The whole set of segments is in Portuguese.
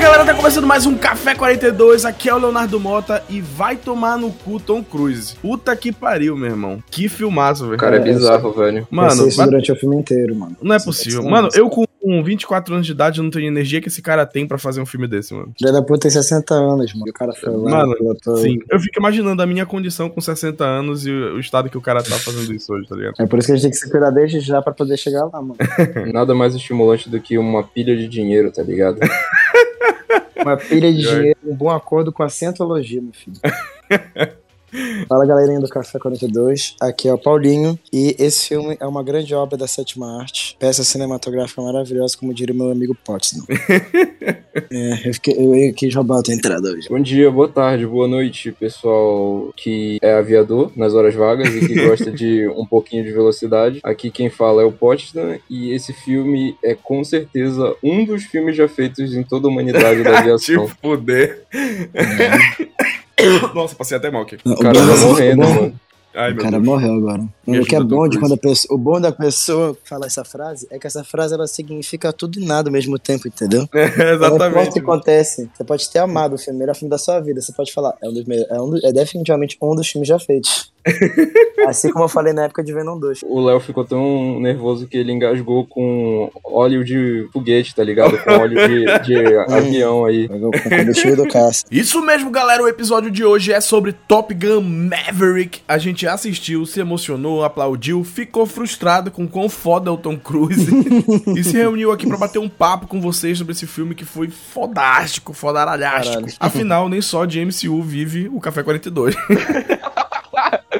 galera, tá começando mais um Café 42. Aqui é o Leonardo Mota e vai tomar no cu Tom Cruise. Puta que pariu, meu irmão. Que filmaço, velho. O cara é bizarro, velho. Mano, isso vai- durante o filme inteiro, mano. não é Isso possível. é Mano, isso. eu com 24 anos de idade eu não tenho energia que esse cara tem pra fazer um filme desse, mano. Filho da puta tem 60 anos, mano. E O cara foi lá, Mano, pilotou. Sim. Eu fico imaginando a minha condição com 60 anos e o o estado que o cara tá fazendo isso hoje, tá ligado? É por isso que a gente tem que se cuidar desde já pra poder chegar lá, mano. Nada mais estimulante do que uma pilha de dinheiro, tá ligado? Uma pilha de dinheiro, um bom acordo com a cientologia, meu filho. Fala galerinha do Café 42, aqui é o Paulinho e esse filme é uma grande obra da sétima arte, peça cinematográfica maravilhosa, como diria meu amigo Potsdam. é, eu, fiquei, eu quis roubar a tua entrada hoje. Bom dia, boa tarde, boa noite, pessoal que é aviador nas horas vagas e que gosta de um pouquinho de velocidade. Aqui quem fala é o Potsdam e esse filme é com certeza um dos filmes já feitos em toda a humanidade da aviação. Tipo, poder. Nossa, passei até mal aqui. O cara tá o morrendo, mano. Ai, O cara Deus. morreu agora. Me o que é bom de quando a pessoa, o bom da pessoa falar essa frase é que essa frase ela significa tudo e nada ao mesmo tempo, entendeu? É, Não importa o exatamente. que acontece. Você pode ter amado o filme, o melhor filme da sua vida. Você pode falar, é, um dos é, um é definitivamente um dos filmes já feitos. assim como eu falei na época de Venom 2. O Léo ficou tão nervoso que ele engasgou com óleo de foguete, tá ligado? Com óleo de, de avião aí. Com combustível do caça. Isso mesmo, galera. O episódio de hoje é sobre Top Gun Maverick. A gente assistiu, se emocionou, aplaudiu, ficou frustrado com quão foda é o Tom Cruise e se reuniu aqui pra bater um papo com vocês sobre esse filme que foi fodástico, fodaralhástico. Caralho. Afinal, nem só de MCU vive o Café 42.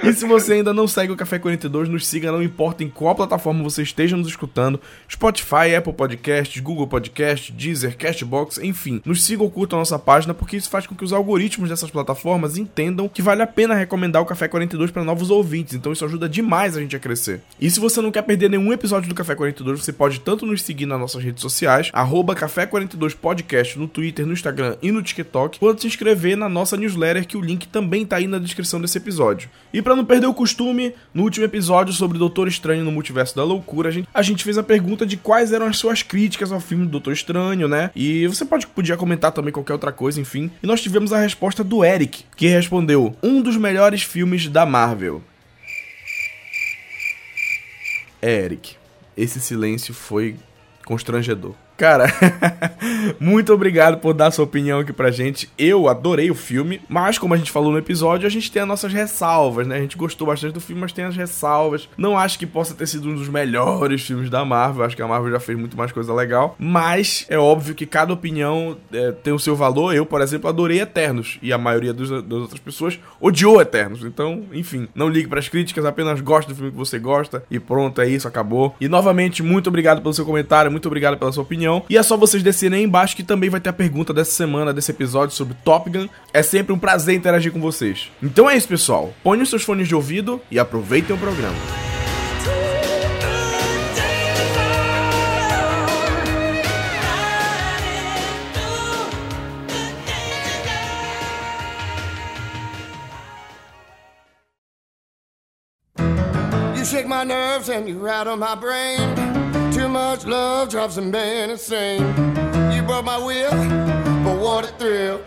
E se você ainda não segue o Café 42, nos siga, não importa em qual plataforma você esteja nos escutando: Spotify, Apple Podcasts, Google Podcasts, Deezer, Castbox, enfim. Nos siga ou curta a nossa página, porque isso faz com que os algoritmos dessas plataformas entendam que vale a pena recomendar o Café 42 para novos ouvintes, então isso ajuda demais a gente a crescer. E se você não quer perder nenhum episódio do Café 42, você pode tanto nos seguir nas nossas redes sociais, arroba Café 42 Podcast no Twitter, no Instagram e no TikTok, quanto se inscrever na nossa newsletter, que o link também tá aí na descrição desse episódio. E para não perder o costume, no último episódio sobre Doutor Estranho no Multiverso da Loucura, a gente, a gente fez a pergunta de quais eram as suas críticas ao filme do Doutor Estranho, né? E você pode podia comentar também qualquer outra coisa, enfim. E nós tivemos a resposta do Eric, que respondeu: "Um dos melhores filmes da Marvel". É, Eric, esse silêncio foi constrangedor. Cara, muito obrigado por dar sua opinião aqui pra gente. Eu adorei o filme, mas como a gente falou no episódio, a gente tem as nossas ressalvas, né? A gente gostou bastante do filme, mas tem as ressalvas. Não acho que possa ter sido um dos melhores filmes da Marvel. Acho que a Marvel já fez muito mais coisa legal. Mas é óbvio que cada opinião é, tem o seu valor. Eu, por exemplo, adorei Eternos. E a maioria dos- das outras pessoas odiou Eternos. Então, enfim, não ligue pras críticas, apenas goste do filme que você gosta. E pronto, é isso, acabou. E novamente, muito obrigado pelo seu comentário, muito obrigado pela sua opinião. E é só vocês descerem aí embaixo que também vai ter a pergunta dessa semana, desse episódio sobre Top Gun. É sempre um prazer interagir com vocês. Então é isso, pessoal. Ponham seus fones de ouvido e aproveitem o programa. You shake my nerves and you rattle my brain. Too much love drives a man insane. You broke my will, but what a thrill.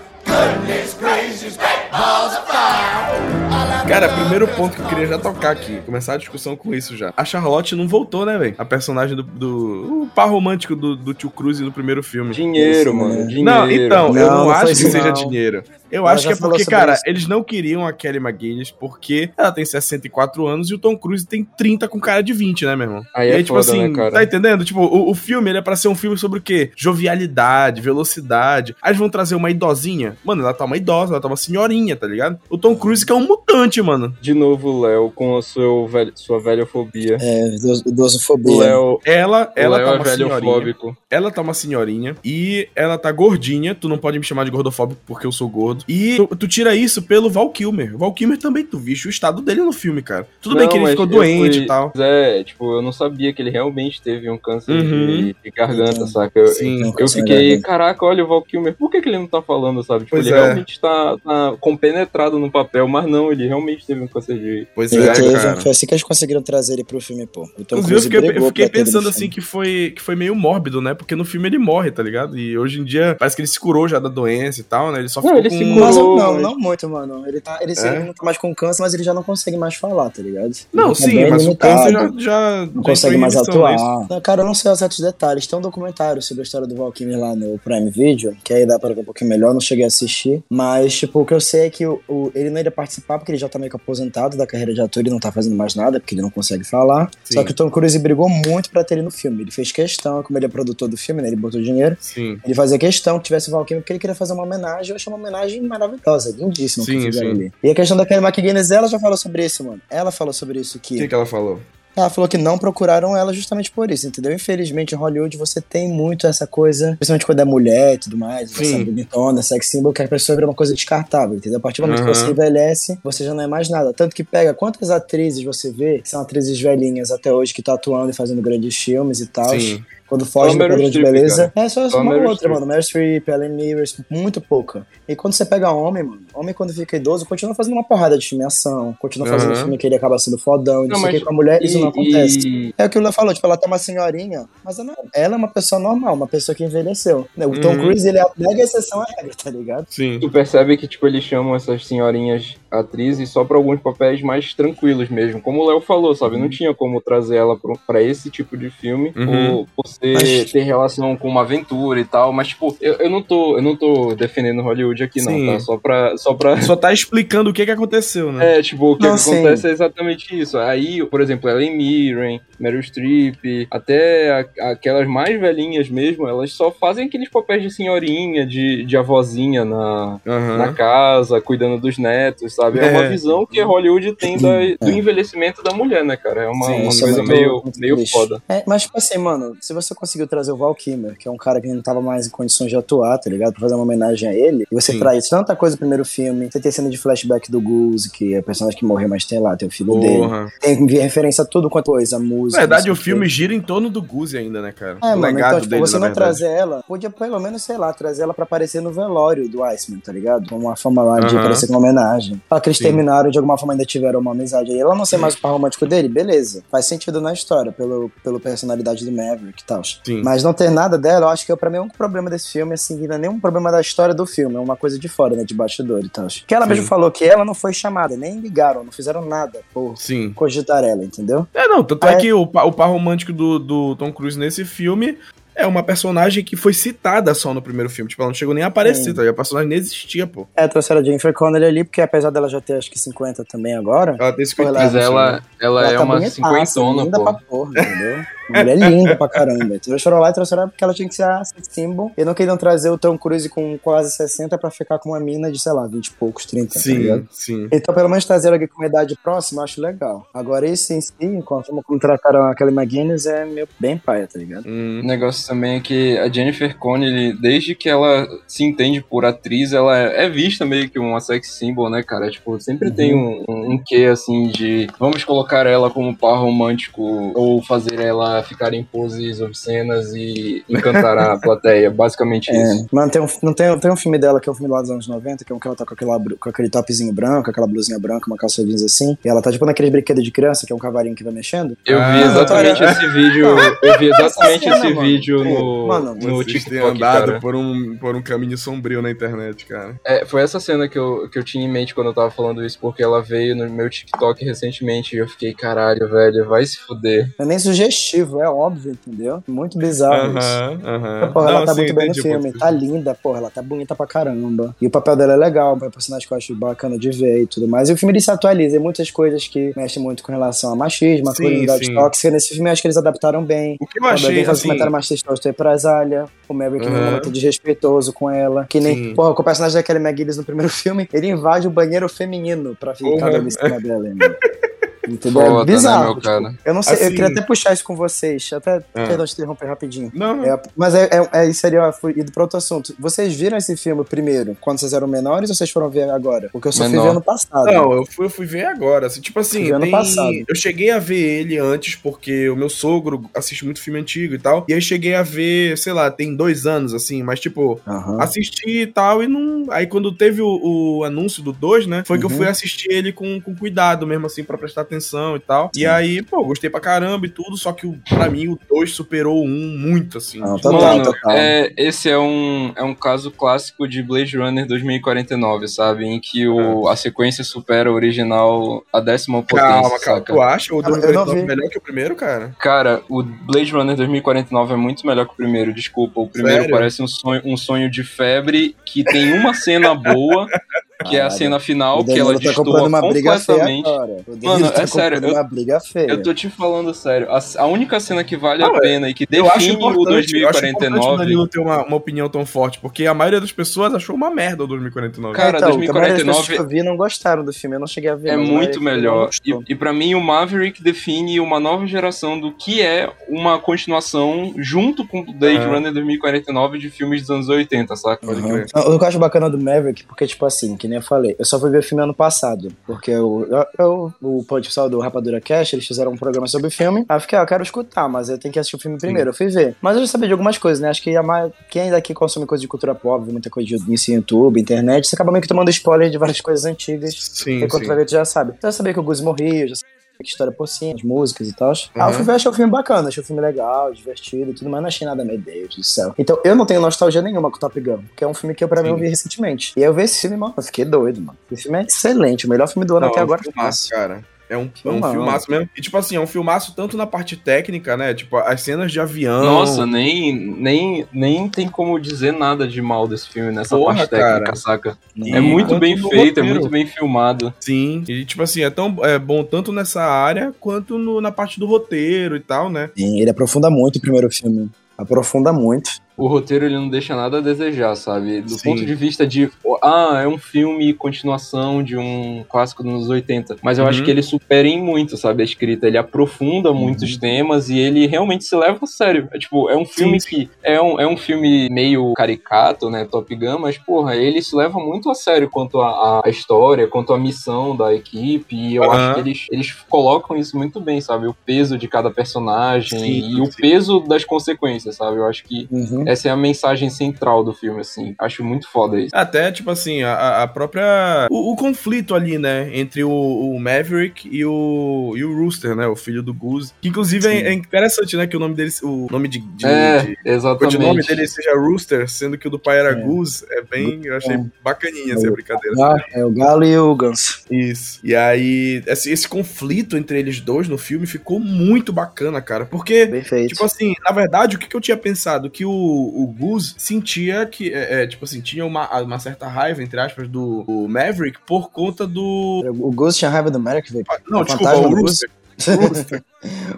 Cara, primeiro ponto que eu queria já tocar aqui, começar a discussão com isso já. A Charlotte não voltou, né, velho? A personagem do, do. O par romântico do, do tio Cruz no primeiro filme. Dinheiro, Isso, mano. né? Dinheiro. Não, então, eu Não, não, não acho que seja não. dinheiro. Eu Ela acho que é porque, cara, isso. eles não queriam a Kelly McGillis porque ela tem 64 anos e o Tom Cruise tem 30 com cara de 20, né, meu irmão? Aí e é aí, tipo foda, assim, né, cara? tá entendendo? Tipo, o, o filme, ele é pra ser um filme sobre o quê? Jovialidade, velocidade. Aí eles vão trazer uma idosinha. Mano, ela tá uma idosa, ela tá uma senhorinha, tá ligado? O Tom Cruise que é um mutante, mano. De novo, Léo, com a sua, velha, sua velhofobia. É, idoso- idosofobia. Léo, Ela, ela Léo tá é uma senhorinha. velhofóbico. Ela tá uma senhorinha e ela tá gordinha. Tu não pode me chamar de gordofóbico porque eu sou gordo. E tu, tu tira isso pelo Val Kilmer. O Val Kilmer também, tu viste o estado dele no filme, cara. Tudo bem Não, que ele ficou eu doente fui- e tal. É, tipo, eu não sabia que ele realmente teve um câncer Uhum. de, de garganta, Então, saca? Eu, Sim. Eu na fiquei, caraca, olha o Val Kilmer, por que, que ele não tá falando, sabe? Tipo, Pois ele é. realmente tá, tá compenetrado no papel, mas não, ele realmente teve um câncer de. Pois Ele é, teve- cara. foi assim que eles conseguiram trazer ele pro filme, pô. O Inclusive, eu fiquei, eu fiquei pensando filme. assim que foi, que foi meio mórbido, né? Porque no filme ele morre, tá ligado? E hoje em dia parece que ele se curou já da doença e tal, né? Ele só Não, ficou ele com... se curou. não, mas- não muito, mano. Ele, tá, ele, É? ele não tá mais com câncer, mas ele já não consegue mais falar, tá ligado? Não, Ele tá sim, mas o limitado. câncer já, já, Não consegue mais atuar. Não, cara, eu não sei os certos detalhes. Tem um documentário sobre a história do Valkyrie lá no Prime Video, que aí dá pra ver um pouquinho melhor, não cheguei a assistir. Mas, tipo, o que eu sei é que o, o- ele não iria participar porque ele já tá meio que aposentado da carreira de ator e não tá fazendo mais nada, porque ele não consegue falar. Sim. Só que o Tom Cruise brigou muito pra ter ele no filme. Ele fez questão, como ele é produtor do filme, né? Ele botou dinheiro. Sim. Ele fazia questão que tivesse o Valkyrie porque ele queria fazer uma homenagem. Eu achei uma homenagem maravilhosa, lindíssima. Sim, sim. ali. E a questão da Kelly McGuinness, ela já falou sobre isso, mano. Ela falou sobre isso O que, que que ela falou? Ela falou que não procuraram ela justamente por isso, entendeu? Infelizmente, em Hollywood você tem muito essa coisa, principalmente quando é mulher e tudo mais, Sim. essa bonitona, sex symbol, que a pessoa vira uma coisa descartável, entendeu? A partir do momento Aham. que você envelhece, você já não é mais nada. Tanto que pega quantas atrizes você vê, que são atrizes velhinhas até hoje, que estão atuando e fazendo grandes filmes e tal. Sim. Quando foge do padrão de beleza. cara. É só, Só a uma Meryl outra, Streep. mano. Meryl Streep, Ellen Mirren, muito pouca. E quando você pega homem, mano, homem quando fica idoso, continua fazendo uma porrada de filme ação, continua fazendo Aham. filme que ele acaba sendo fodão, e não, Não, sei o que, com a mulher, isso E- não acontece. e- É o que o Léo falou, tipo, ela tá uma senhorinha, mas ela, ela é uma pessoa normal, uma pessoa que envelheceu. Né, O Tom Uhum. Cruise, ele é a mega exceção à regra, tá ligado? Sim. Tu percebe que, tipo, eles chamam essas senhorinhas atrizes só pra alguns papéis mais tranquilos mesmo. Como o Léo falou, sabe? Não tinha como trazer ela pra esse tipo de filme Uhum. por, por ser- Mas- ter relação com uma aventura e tal. Mas, tipo, eu, eu não tô, eu não tô defendendo Hollywood aqui, Sim. não, tá? Só pra. Só pra... Só tá explicando o que que aconteceu, né? É, tipo, o que Não, acontece é exatamente isso. Aí, por exemplo, Ellen Mirren, Meryl Streep, até a- aquelas mais velhinhas mesmo, elas só fazem aqueles papéis de senhorinha, de, de avózinha na, Aham. na casa, cuidando dos netos, sabe? É, É. uma visão que Hollywood tem da- do envelhecimento da mulher, né, cara? É uma, Sim, uma coisa é muito- meio, meio foda. É, mas, tipo assim, mano, se você conseguiu trazer o Val Kilmer, que é um cara que não tava mais em condições de atuar, tá ligado? Pra fazer uma homenagem a ele, e você Sim. traz tanta coisa no primeiro filme, você tem cena de flashback do Goose, que é o personagem que morreu, mas tem lá, tem o filho dele. Porra. Tem referência a tudo quanto coisa, a música. Na verdade, o filme quê. gira em torno do Guzi ainda, né, cara? É, o mano, então, tipo, dele, você não trazer ela, podia pelo menos, sei lá, trazer ela pra aparecer no velório do Iceman, tá ligado? Com uma forma lá de Aham. aparecer com uma homenagem. Fala que eles Sim. terminaram, de alguma forma ainda tiveram uma amizade aí. Ela não ser mais o par romântico dele, beleza. Faz sentido na história, pelo, pelo personalidade do Maverick e tal. Mas não ter nada dela, eu acho que pra mim é um problema desse filme, assim, não é nenhum problema da história do filme, é uma coisa de fora, né, de bastidor e tal. Que ela Sim. mesmo falou que ela não foi chamada, nem ligaram, não fizeram nada por Sim. cogitar ela, entendeu? É, não, tanto é, É. que o, o par romântico do, do Tom Cruise nesse filme é uma personagem que foi citada só no primeiro filme. Tipo, ela não chegou nem a aparecer, tá? A personagem nem existia, pô. É, trouxeram a Jennifer Connelly ali, porque apesar dela já ter acho que 50 também agora, Ela tem esse Pô, ela- Mas ela, ela, é tá uma cinquentona, pô. pra porra, entendeu? Uma mulher linda pra caramba. Então eles foram lá e trouxeram ela porque ela tinha que ser a sex symbol. E não queriam trazer o Tom Cruise com quase 60 pra ficar com uma mina de, sei lá, 20 e poucos, 30, tá? Sim, sim. Então, pelo menos trazer alguém com uma idade próxima, eu acho legal. Agora, esse em si, com a forma como trataram a Kelly McGuinness, é meio bem paia, tá ligado? Hum. O negócio também é que a Jennifer Connelly, desde que ela se entende por atriz, ela é vista meio que uma sex symbol, né, cara? Tipo, sempre tem um, um, um quê, assim, de vamos colocar ela como par romântico ou fazer ela ficar em poses obscenas e encantar a plateia. Basicamente É, isso. mano, tem um, não tem, tem um filme dela que é um filme lá dos anos 90, que é um que ela tá com, aquela, com aquele topzinho branco, aquela blusinha branca, uma calça jeans assim, e ela tá tipo naqueles brinquedos de criança, que é um cavalinho que vai mexendo. Eu Ah, vi exatamente esse vídeo. Eu vi exatamente cena, esse mano. vídeo no, mano, no TikTok, andado cara. por um, por um caminho sombrio na internet, cara. É, foi essa cena que eu, que eu tinha em mente quando eu tava falando isso, porque ela veio no meu TikTok recentemente e eu fiquei, caralho, velho, vai se fuder. É nem sugestivo, é óbvio, entendeu? Muito bizarro isso. Aham, aham. Porra, ela Não, tá sim, muito bem no filme, tá linda, porra, ela tá bonita pra caramba. E o papel dela é legal, é um personagem que eu acho bacana de ver e tudo mais. E o filme ele se atualiza em muitas coisas que mexem muito com relação a machismo, a comunidade tóxica. Nesse filme eu acho que eles adaptaram bem. O que eu achei, um assim... comentário machista, eu estou represália. O Maverick uhum. muito desrespeitoso com ela. Que nem, Sim. porra, com o personagem da Kelly McGillis no primeiro filme, ele invade o banheiro feminino pra ficar dando em cima dela, mano. Entendeu? É Foda, bizarro. né, tipo, eu não sei, eu Assim- queria até puxar isso com vocês. Até, Ah. perdão te interromper rapidinho. Não, não. É, mas é, é, é, isso seria fui indo pra outro assunto. Vocês viram esse filme primeiro, quando vocês eram menores, ou vocês foram ver agora? Porque eu só fui Menor. ver ano passado. Não, eu fui, eu fui ver agora. Assim, tipo assim, Fui ver ano tem- passado. eu cheguei a ver ele antes, porque o meu sogro assiste muito filme antigo e tal. E aí cheguei a ver, sei lá, tem dois anos, assim, mas tipo, Aham. assisti e tal, e não. Aí quando teve o, o anúncio do 2, né? Foi que eu Uhum. fui assistir ele com, com cuidado mesmo, assim, pra prestar atenção e tal. E Sim. aí, pô, gostei pra caramba e tudo, só que o- pra mim o 2 superou o 1 um muito, assim. Não, total, Mano, total. é, esse é um, é um caso clássico de Blade Runner 2049, sabe? Em que o, a sequência supera o original a décima potência, Calma, calma. saca? Tu acha o Calma, eu não 2049 vi. melhor que o primeiro, cara? Cara, o Blade Runner 2049 é muito melhor que o primeiro, desculpa. O primeiro Sério? parece um sonho, um sonho de febre que tem uma cena boa, que é a cena final, que ela tá comprando destoa uma briga feia completamente. Mano, tá é sério, eu- uma briga feia. Eu tô te falando sério, a, a única cena que vale Não, a é- pena e que define o importante, eu acho importante o 2049. Danilo ter uma, uma opinião tão forte, porque a maioria das pessoas achou uma merda o 2049. Cara, então, a maioria das 2049 pessoas que eu vi não gostaram do filme, eu não cheguei a ver. É muito não melhor. E, e para mim, o Maverick define uma nova geração do que é uma continuação junto com o Blade Aham. Runner 2049 de filmes dos anos 80, saca? Pode Uhum. Não, O que eu acho bacana do Maverick, porque, tipo assim, que nem eu falei, eu só fui ver o filme ano passado. Porque eu, eu, eu- o pessoal do Rapadura Cash, eles fizeram um programa sobre o filme. Aí eu fiquei, ah, eu quero escutar, mas eu tenho que assistir o filme primeiro. Eu fui ver. Mas eu já sabia de algumas coisas, né? Acho que a mais, quem ainda aqui consome coisa de cultura pop, muita coisa de YouTube, internet, você acaba meio que tomando spoiler de várias coisas antigas. Sim, E quando sim. já sabe. Então eu sabia que o Gus morria, eu já sabia que história por cima, as músicas e tal. Uhum. eu fui ver, achei o filme bacana, achei o filme legal, divertido e tudo, mas não achei nada, meu Deus do céu. Então eu não tenho nostalgia nenhuma com o Top Gun, porque é um filme que eu, pra mim, eu vi recentemente. E eu vi esse filme, mano, eu fiquei doido, mano. Esse filme é excelente, o melhor filme do ano Não, até é agora. filmaço, cara. É um, é um filmaço mesmo. E, tipo assim, é um filmaço tanto na parte técnica, né? Tipo, as cenas de avião. Nossa, nem, nem, nem tem como dizer nada de mal desse filme nessa Porra, parte técnica, cara. saca? Não. É muito bem feito, é roteiro. muito bem filmado. Sim. E, tipo assim, é tão é bom tanto nessa área quanto no- na parte do roteiro e tal, né? Sim, ele aprofunda muito o primeiro filme. Aprofunda muito. O roteiro ele não deixa nada a desejar, sabe? Do Sim. ponto de vista de, ah, é um filme continuação de um clássico dos anos 80. Mas eu acho Uhum. que ele supera em muito, sabe? A escrita. Ele aprofunda Uhum. muitos temas e ele realmente se leva a sério. É tipo, é um filme Sim, que é um, é um filme meio caricato, né? Top Gun, mas, porra, ele se leva muito a sério quanto a, a história, quanto a missão da equipe. E eu Aham. acho que eles, eles colocam isso muito bem, sabe? O peso de cada personagem Sim, e o peso das consequências, sabe? Eu acho que Uhum. essa é a mensagem central do filme, assim. Acho muito foda isso. Até, tipo assim, a, a própria. O, o conflito ali, né? Entre o, o Maverick e o, e o Rooster, né? O filho do Goose. Que inclusive é, é interessante, né? Que o nome dele. O nome de. de, é, de- o exatamente. nome dele seja Rooster, sendo que o do pai era É. Goose, é bem. Eu achei É. bacaninha essa É. brincadeira. Ah, é o Galo e o Ganso. Isso. E aí, esse, esse conflito entre eles dois no filme ficou muito bacana, cara. Porque. Bem feito. Tipo assim, na verdade, o que, que eu tinha pensado? Que o, o Goose sentia que, é, é, tipo assim, tinha uma, uma certa raiva, entre aspas, do Maverick por conta do. o Gus tinha raiva do Merrick, velho. Não, O desculpa, o do Rooster.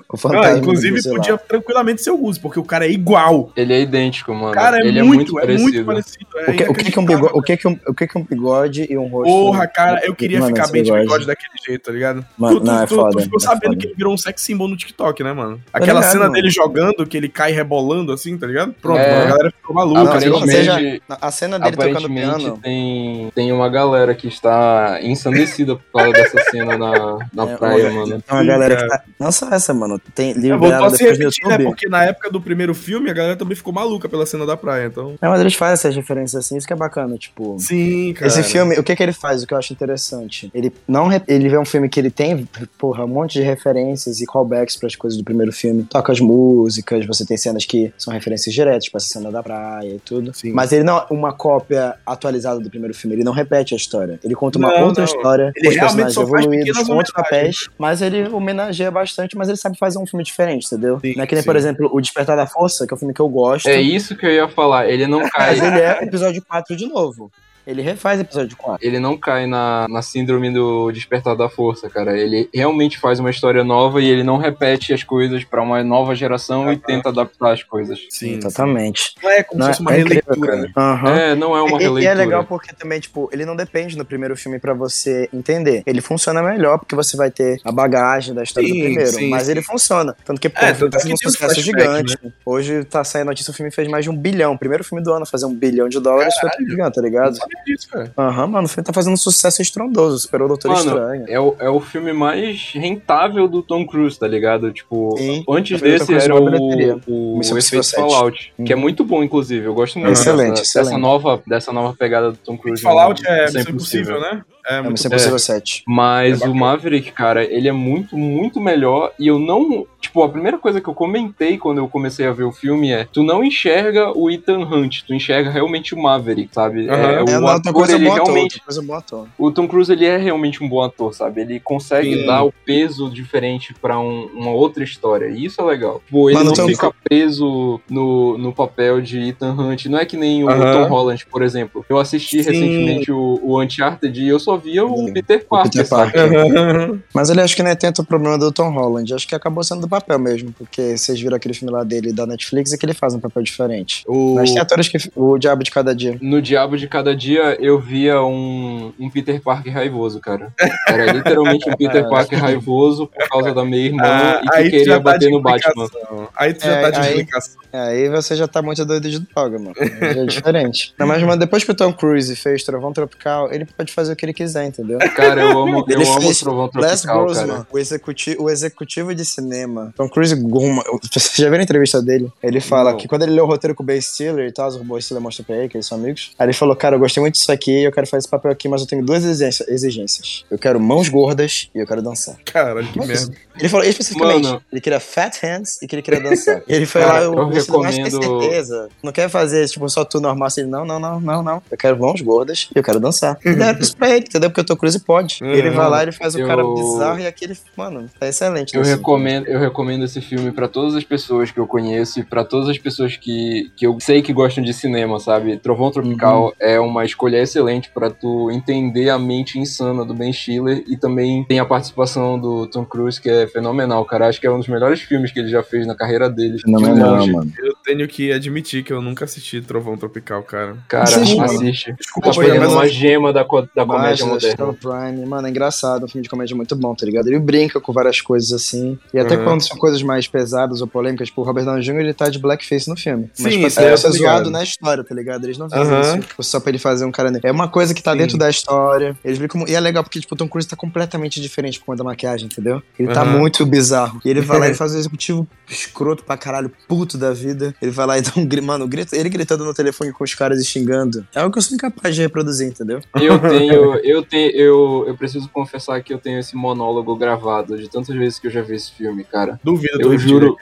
O fantasma Ah, inclusive, lá. podia tranquilamente ser o Goose, porque o cara é igual. Ele é idêntico, mano. Cara, é ele muito, é é muito muito parecido. é O que, o, que que um bigode, o, que que um, o que que um bigode e um rosto. Porra, cara, eu queria Mano, ficar bem de bigode. daquele jeito, tá ligado? Mano, tu, tu, não, é tu- foda, tu ficou é sabendo foda. que ele virou um sex symbol no TikTok, né, mano? Aquela ligado, cena mano. dele jogando, que ele cai rebolando assim, tá ligado? Pronto, É. a galera ficou maluca. meme. seja, a cena dele tocando piano. tem, tem uma galera que está ensandecida por causa dessa cena na, na É, praia, mano. Tem uma galera que Sim, tá. Não só essa, mano. Tem É, voltou liberado a se depois no repetir, né? Porque na época do primeiro filme, a galera também ficou maluca pela cena da praia, então... É, mas eles fazem essas referências assim, isso que é bacana, tipo. Sim, cara. Esse filme, o que que ele faz, o que eu acho interessante? Ele não re- ele vê um filme que ele tem, porra, um monte de referências e callbacks para as coisas do primeiro filme. Toca as músicas, você tem cenas que são referências diretas, tipo essa cena da praia e tudo. Sim. Mas ele não é uma cópia atualizada do primeiro filme, ele não repete a história. Ele conta uma Não, outra não. história, Ele com os personagens evoluídos, com outros papéis, mas ele homenageia bastante, mas ele sabe fazer um filme diferente, entendeu? Sim, não é que nem, sim. por exemplo, O Despertar da Força, que é um filme que eu gosto. É isso que eu ia falar. Ele não cai. Mas ele é episódio 4 de novo. Ele refaz episódio 4. Ele não cai na, na síndrome do despertar da força, cara. Ele realmente faz uma história nova e ele não repete as coisas pra uma nova geração e tenta adaptar as coisas. Sim, Exatamente. Não é como Não, se fosse uma é incrível, releitura. cara. Aham. É, não é uma E- releitura. E é legal porque também, tipo, ele não depende do primeiro filme pra você entender. Ele funciona melhor porque você vai ter a bagagem da história Sim, do primeiro. sim, mas sim. ele funciona. Tanto que, pô, É, o filme tanto que fazendo um sucesso gigante. Hoje tá saindo a notícia, o filme fez mais de um bilhão. O primeiro filme do ano a fazer um bilhão de dólares foi Caralho. gigante, tá ligado? Disso, cara. Aham, mano, o filme tá fazendo um sucesso estrondoso. Superou o Doutor Mano, Estranho. É o, é o filme mais rentável do Tom Cruise, tá ligado? Tipo, Sim. antes o desse era na o, o Missão Efeito Impossível 7. Fallout, que é Uhum. muito bom, inclusive. Eu gosto muito Excelente, dessa, excelente. dessa nova, dessa nova pegada do Tom Cruise. Fallout é Impossível, né? É É muito. Impossível 7. Mas É o. Maverick, cara, ele é muito, muito melhor. E eu não. Tipo, a primeira coisa que eu comentei quando eu comecei a ver o filme é: tu não enxerga o Ethan Hunt, tu enxerga realmente o Maverick, sabe? É, É, o não, ator, coisa ele ator. realmente. Coisa bom ator. O Tom Cruise, ele é realmente um bom ator, sabe? Ele consegue Sim. dar o peso diferente pra um- uma outra história. E isso é legal. Pô, ele Mano, não Tom fica preso no, no papel de Ethan Hunt. Não é que nem o Aham. Tom Holland, por exemplo. Eu assisti Sim. recentemente o, o Uncharted e eu só via o Sim. Peter Parker, Peter sabe? Aham. Mas ele acho que não é tanto o problema do Tom Holland. Acho que acabou sendo do papel mesmo. Porque vocês viram aquele filme lá dele da Netflix e que ele faz um papel diferente. O... Mas tem atores que. O Diabo de Cada Dia. No Diabo de Cada Dia, eu via um, um Peter Parker raivoso, cara. Era literalmente um Peter Parker raivoso por causa da minha irmã Ah, e que queria tá bater no Batman. Aí tu já É, tá de aí- explicação. Aí você já tá muito doido de droga, mano. É diferente. Não, mas, mano, depois que o Tom Cruise fez Trovão Tropical, ele pode fazer o que ele quiser, entendeu? Cara, eu amo, eu Ele amo fez Trovão Les Tropical, Grossman, cara. o, executi o executivo de cinema. Tom Cruise Goma. Vocês já viram a entrevista dele? Ele fala Não. que quando ele leu o roteiro com o Ben Stiller e tal, o Ben Stiller mostra pra ele que eles são amigos. Aí ele falou: Cara, eu gostei muito disso aqui, eu quero fazer esse papel aqui, mas eu tenho duas exigência- exigências. Eu quero mãos gordas e eu quero dançar. Caralho, que Mas- merda. Ele falou especificamente: Mano. ele queria fat hands e que ele queria dançar. e ele foi Cara, lá, eu o Ben Stiller, mas tem recomendo- certeza. Não quer fazer, tipo, só tu normal assim. Não, não, não, não, não. Eu quero mãos gordas e eu quero dançar. E deram isso pra ele, entendeu? Porque o Tom Cruise pode. Uhum. Ele vai lá, ele faz o Eu- cara bizarro e aquele, mano, tá excelente. Eu nesse recomendo, eu recomendo esse filme pra todas as pessoas que eu conheço e pra todas as pessoas que, que eu sei que gostam de cinema, sabe? Trovão Tropical é uma escolha excelente pra tu entender a mente insana do Ben Stiller e também tem a participação do Tom Cruise que é fenomenal, cara. Acho que é um dos melhores filmes que ele já fez na carreira dele. Fenomenal, mano. Eu tenho que admitir que eu nunca assisti Trovão Tropical, cara. Cara, mano. assiste. Desculpa, Tá foi pegando mas uma gema da, co- da Mas, comédia moderna. Prime, mano, é engraçado, um filme de comédia muito bom, tá ligado? Ele brinca com várias coisas assim. E até Uhum. quando são coisas mais pesadas ou polêmicas, tipo, o Robert Downey Jr. ele tá de blackface no filme. Mas Sim, tipo, assim, eu isso é tô ligado. zoado na história, tá ligado? Eles não fazem Uhum. isso tipo, só pra ele fazer um cara negro. É uma coisa que tá Sim. dentro da história. Eles brincam, e é legal porque, tipo, o Tom Cruise tá completamente diferente por conta da maquiagem, entendeu? Ele tá Uhum. muito bizarro. E ele vai lá e faz o executivo escroto pra caralho, puto da vida. Ele vai lá e dá um grito, mano, grito, ele gritando no telefone com os caras e xingando. É algo que eu sou incapaz de reproduzir, entendeu? Eu tenho, eu tenho, eu, eu preciso confessar que eu tenho esse monólogo gravado de tantas vezes que eu já vi esse filme, cara. Duvido. Eu juro.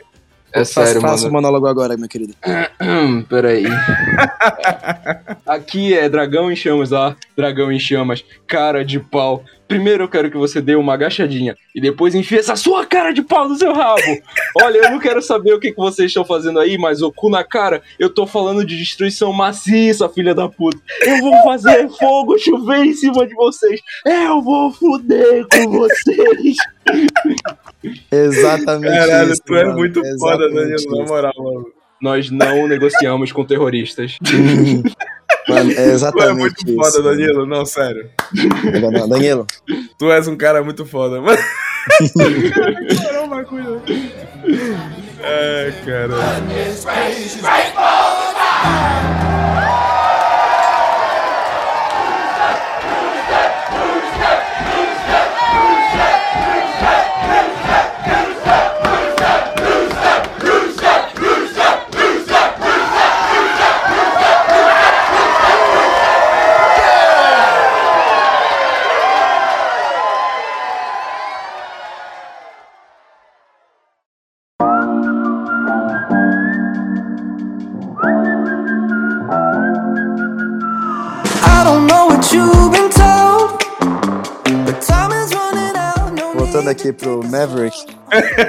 É Faça, sério, faça o mano. monólogo agora, meu querido. Hum, Peraí. Aqui é dragão em chamas, ah, dragão em chamas, cara de pau. Primeiro eu quero que você dê uma agachadinha e depois enfie essa sua cara de pau no seu rabo. Olha, eu não quero saber o que, que vocês estão fazendo aí, mas o cu na cara, eu tô falando de destruição maciça, filha da puta. Eu vou fazer fogo chover em cima de vocês. Eu vou fuder com vocês. Exatamente Caralho, isso, tu é mano. muito foda, Exatamente Danilo, na moral, mano. Nós não negociamos com terroristas. Mano, é Tu é exatamente muito isso. foda, mano. Danilo. Não, sério. Danilo. Tu és um cara muito foda, mano. Coisa. É, cara. Aqui pro Maverick,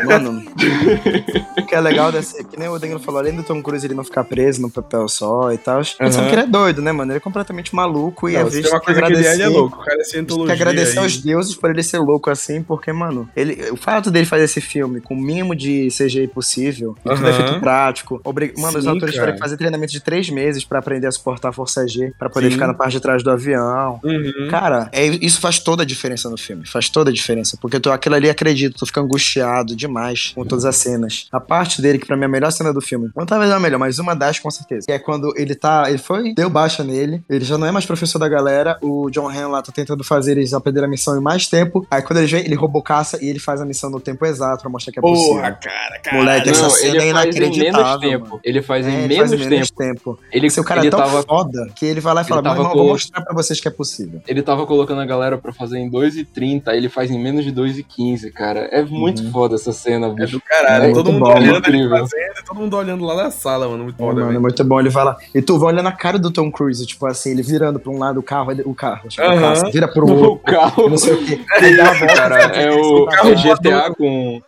Mano, o que é legal desse. Que nem o Danilo falou, além do Tom Cruise ele não ficar preso no papel só e tal. Uhum. Sabe que ele é doido, né, mano? Ele é completamente maluco. E Não, às se vezes tem uma que coisa que ele é, agradecer. ele é louco. O cara é Tem que agradecer aí. aos deuses por ele ser louco assim, porque, mano, ele, o fato dele fazer esse filme com o mínimo de CGI possível, e tudo efeito prático, obri- mano, os Sim, atores tiveram que fazer treinamento de três meses pra aprender a suportar a força G, pra poder Sim. ficar na parte de trás do avião. Uhum. Cara, é- isso faz toda a diferença no filme. Faz toda a diferença. Porque tu, aquilo ali acredito, tu fica angustiado demais com todas as cenas. A parte dele, que pra mim é a melhor cena do filme. Não talvez a melhor, mas uma das com certeza. Que é quando ele tá. Ele foi, deu baixa nele. Ele já não é mais professor da galera. O John Han lá tá tentando fazer eles aprenderem a missão em mais tempo. Aí quando ele vem, ele roubou caça e ele faz a missão no tempo exato pra mostrar que é possível. Porra, cara, cara. Moleque, essa Não, cena ele é faz em menos inacreditável, tempo. Ele faz É, em ele menos faz em tempo. menos tempo. Ele, Seu cara ele é tão tava foda que ele vai lá e fala: Meu irmão, vou mostrar pra vocês que é possível. Ele tava colocando a galera pra fazer em 2,30, aí ele faz em menos de 2,15, cara. É muito Uhum. foda essa cena, É bicho. do caralho. É todo mundo bom, olhando ele fazendo todo mundo olhando lá na sala, mano. Muito É, foda, mano, é velho. muito bom. Ele vai lá. E tu vai olhando a cara do Tom Cruise, tipo assim, ele virando pra um lado o carro, ele- o carro, tipo, Aham. o carro, vira pro O outro, carro. não sei o quê. Ele dá a volta, Cara, é o, carro é o GTA com.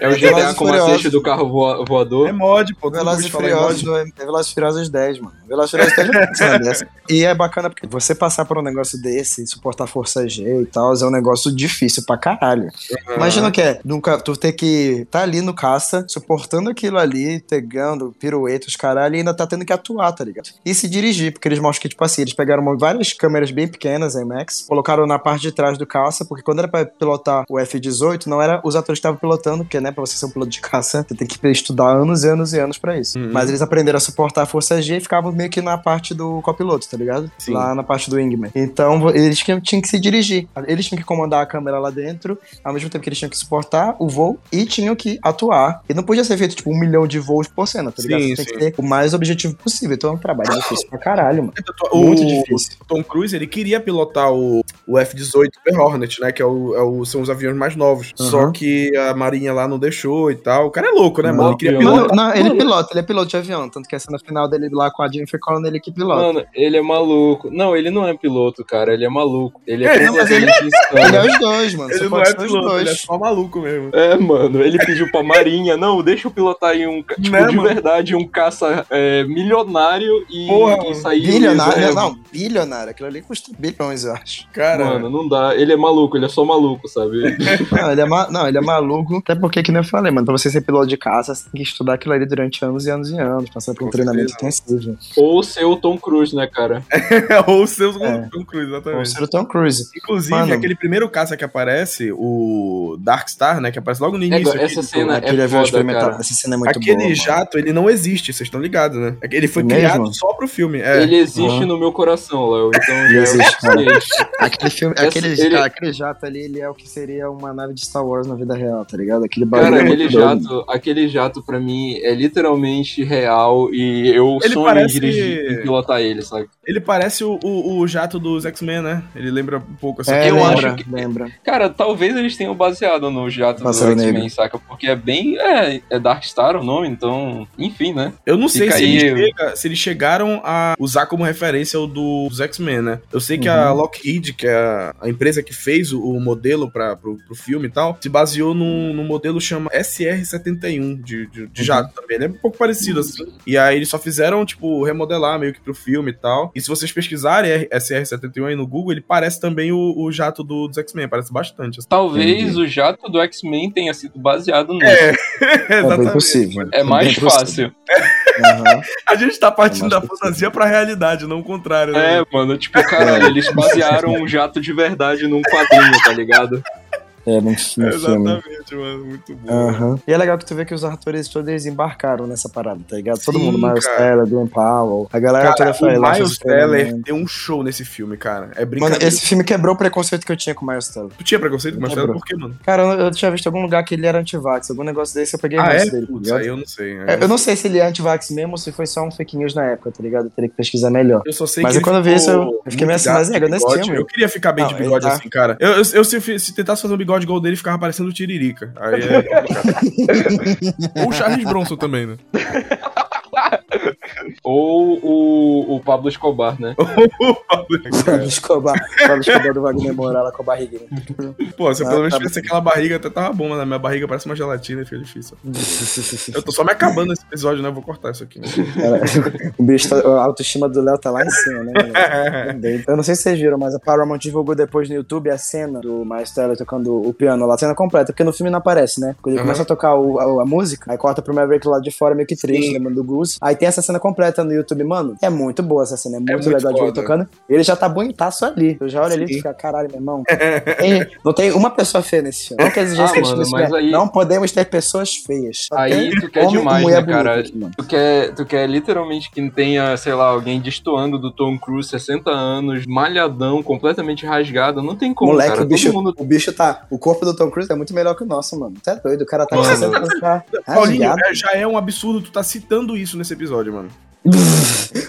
É o GTA Velozes com e macete Furiosos. do carro voa- voador. É mod, pô. Todo Velozes e em Furiosos, é Velozes e Furiosos 10, mano. Velozes e Furiosos 10 já tem cena dessa. E é bacana porque você passar por um negócio desse, suportar força G e tal, é um negócio difícil pra caralho. Imagina o que é, nunca, tu ter que tá ali no caça, suportando aquilo ali, pegando piruetas, caralho, e ainda tá tendo que atuar, tá ligado? E se dirigir, porque eles mostram que, tipo assim, eles pegaram uma- várias câmeras bem pequenas, IMAX, colocaram na parte de trás do caça, porque quando era pra pilotar o F-18, não era os atores que estavam pilotando, porque, né, pra você ser um piloto de caça, você tem que estudar anos e anos e anos pra isso. Uhum. Mas eles aprenderam a suportar a força G e ficavam meio que na parte do copiloto, tá ligado? Sim. Lá na parte do wingman. Então, eles tinham, que se dirigir. Eles tinham que comandar a câmera lá dentro, ao mesmo tempo que eles tinham que suportar o voo e tinham que atuar. E não podia ser feito, tipo, um milhão de voos por cena, tá ligado? Sim, Você tem sim. que ter o mais objetivo possível. Então é um trabalho difícil pra caralho, mano. O, Muito difícil. o Tom Cruise, ele queria pilotar o, o F-18 Super Hornet, né? Que é o, é o- são os aviões mais novos. Uhum. Só que a marinha lá não deixou e tal. O cara é louco, né, Não, mano? Ele queria piloto. pilotar. Não, não, ele pilota, ele é piloto de avião. Tanto que a cena final dele lá com a Jennifer Connelly, ele que pilota. Mano, ele é maluco. Não, ele não é piloto, cara. Ele é maluco. Ele é É, não, mas Ele insano. é os dois, mano. Ele Você não é piloto, ele é dois. só maluco mesmo. É, mano, ele pediu pra Marinha, não, deixa eu pilotar aí um, tipo, Né, de mano? verdade, um caça é, milionário e, Porra, e sair... Bilionário, é, não, bilionário. Aquilo ali custa bilhões, eu acho. Cara, Mano, não dá. Ele é maluco, ele é só maluco, sabe? Não, ele é, ma- não, ele é maluco. Até porque, que nem eu falei, mano, pra você ser piloto de caça, você tem que estudar aquilo ali durante anos e anos e anos, passar por um treinamento intensivo. Ou ser o Tom Cruise, né, cara? ou o seu É. Tom Cruise, Ou exatamente. ser o Tom Cruise. Inclusive, Mano. aquele primeiro caça que aparece, o Darkstar, né? Que aparece logo no início. essa aqui, cena- Aquele é foda, experimental. cara. Essa cena é muito Aquele boa. mano. jato, ele não existe, vocês estão ligados, né? Ele foi Mesmo? criado só pro filme. É. Ele existe Uhum. no meu coração, Léo, então já Ele é o existe. Aquele filme, Essa- aquele, ele- cara, aquele jato ali, ele é o que seria uma nave de Star Wars na vida real, tá ligado? Aquele. Cara, é aquele jato, aquele jato pra mim é literalmente real e eu Ele sonho parece- em dirigir e pilotar ele, sabe? Ele parece o, o, o jato dos X-Men, né? Ele lembra um pouco assim. É, eu lembra, acho que- lembra. Cara, talvez eles tenham baseado no jato Pássaro do X-Men, saca? Porque é bem. É, é Darkstar o nome, então. Enfim, né? Eu não sei Fica se, aí- eles chega- se eles chegaram a usar como referência o do- dos X-Men, né? Eu sei que Uhum. a Lockheed, que é a, a empresa que fez o, o modelo para pro, pro filme e tal, se baseou num, num modelo chama SR-71 de, de, de jato também. Ele é um pouco parecido assim. E aí eles só fizeram, tipo, remodelar meio que pro filme e tal. E se vocês pesquisarem R- SR-71 aí no Google, ele parece também o, o jato do, dos X-Men, parece bastante. assim. Talvez o jato do X-Men tenha sido baseado nisso. É, É bem exatamente. possível. É mais bem possível. fácil. Aham. A gente tá partindo É da fantasia pra realidade, não o contrário, né? É, mano, tipo, caralho, eles basearam um jato de verdade num quadrinho, tá ligado? É, no, no filme. Exatamente, mano. Muito bom. Aham. E é legal que tu vê que os atores todos eles embarcaram nessa parada, tá ligado? Todo Sim, mundo, Miles cara. Teller, Glenn Powell, a galera Cara, toda foi o lá. Miles. Teller tem um show nesse filme, cara. É Mano, brincadeira. esse filme quebrou o preconceito que eu tinha com o Miles Teller. Tu tinha preconceito com o Miles Teller? Por quê, mano? Cara, eu, eu tinha visto em algum lugar que ele era anti-vax, algum negócio desse, eu peguei Ah, é? dele, tá Putz, aí eu não sei. É, Eu não sei se ele é anti-vax mesmo ou se foi só um fake news na época, tá ligado? Eu teria que pesquisar melhor. Eu só sei Mas que quando eu vi isso, eu- fiquei meio assim, mas, é, nesse filme- Eu queria ficar bem de bigode tá- assim, cara. Eu, se tentasse fazer um bigode igual o dele, ficava parecendo o Tiririca. Aí é. Ou o Charles Bronson também, né? Ou o, o Pablo Escobar, né? Pablo Escobar, Pablo Escobar do Wagner Moura lá com a barriguinha. Pô, se eu Ah, pelo menos tá tivesse aquela barriga, até tava bom, mas a minha barriga parece uma gelatina e fica difícil. Eu tô só me acabando nesse episódio, né? Eu vou cortar isso aqui. Né? Cara, o bicho, tá, a autoestima do Léo tá lá em cima, né? mano? Eu não sei se vocês viram, mas a Paramount divulgou depois no YouTube a cena do Teller tocando o piano lá, a cena completa, porque no filme não aparece, né? Quando ele Aham. começa a tocar o- a, a música, aí corta pro Maverick lá de fora, meio que triste, lembrando do Goose. Aí tem essa cena completa no YouTube, mano. É muito boa essa cena, é muito, muito legal de ver ele foda. tocando. Ele já tá bonitaço ali. Eu já olho ali e Sim. fico, caralho, meu irmão. Ei, não tem uma pessoa feia nesse filme. Não quer dizer Ah, mano, não mas aí- Não podemos ter pessoas feias. Só Aí tem tu quer homem demais, né, cara? bonita mano. Tu quer, tu quer literalmente que tenha, sei lá, alguém destoando do Tom Cruise, 60 anos, malhadão, completamente rasgado. Não tem como, Moleque, cara. o, bicho, Todo mundo... o bicho tá. O corpo do Tom Cruise é muito melhor que o nosso, mano. Você é doido, o cara tá Mano. 60 anos já Paulinho, é, já é um absurdo tu tá citando isso nesse episódio, mano.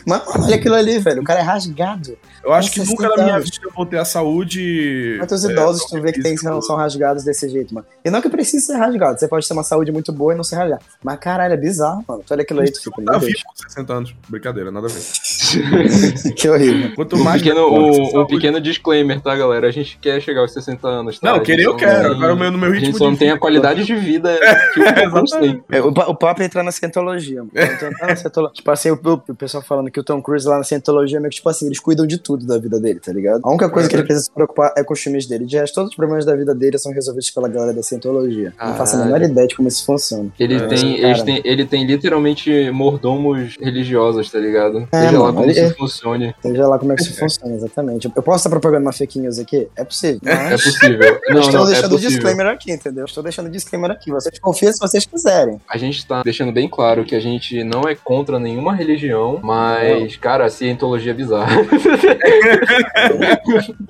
Mano, olha aquilo ali, velho. O cara é rasgado. Eu acho Com que nunca 60 na minha vida eu vou ter a saúde. Quantos é, idosos tu vê que tem, física. são rasgados desse jeito, mano? E não que precisa ser rasgado. Você pode ter uma saúde muito boa e não ser rasgado. Mas caralho, é bizarro, mano. Tu olha aquilo aí, tu fica, Tá vivo com 60 anos. Brincadeira, nada a ver. que horrível. Quanto Um mais. pequeno, essa um, um saúde- pequeno disclaimer, tá, galera? A gente quer chegar aos 60 anos, tá? Não, A querer eu quero. tem- Agora o meu- no meu A ritmo gente só não tem a vida. qualidade de vida que o Tom tem. É, o, o papo é entrar na cientologia, mano. Entrar na cientologia. tipo assim, o, o pessoal falando que o Tom Cruise lá na cientologia é meio que tipo assim, eles cuidam de tudo da vida dele, tá ligado? A única coisa que ele precisa se preocupar é com os filmes dele. De resto, todos os problemas da vida dele são resolvidos pela galera da cientologia. Não faço a menor ideia de como isso funciona. Ele, É, tem, cara. têm, ele tem literalmente mordomos religiosos, tá ligado? É, Seja lá mano, como ele- isso funcione. Seja lá como é que isso funciona, exatamente. Eu posso estar propagando uma fake news aqui? É possível. É Mas... possível. Eu Não, estou não, é deixando o possível. disclaimer aqui, entendeu? Estou deixando o disclaimer aqui. Vocês confiam se vocês quiserem. A gente tá deixando bem claro que a gente não é contra nenhuma religião, mas, cara, a cientologia é bizarra.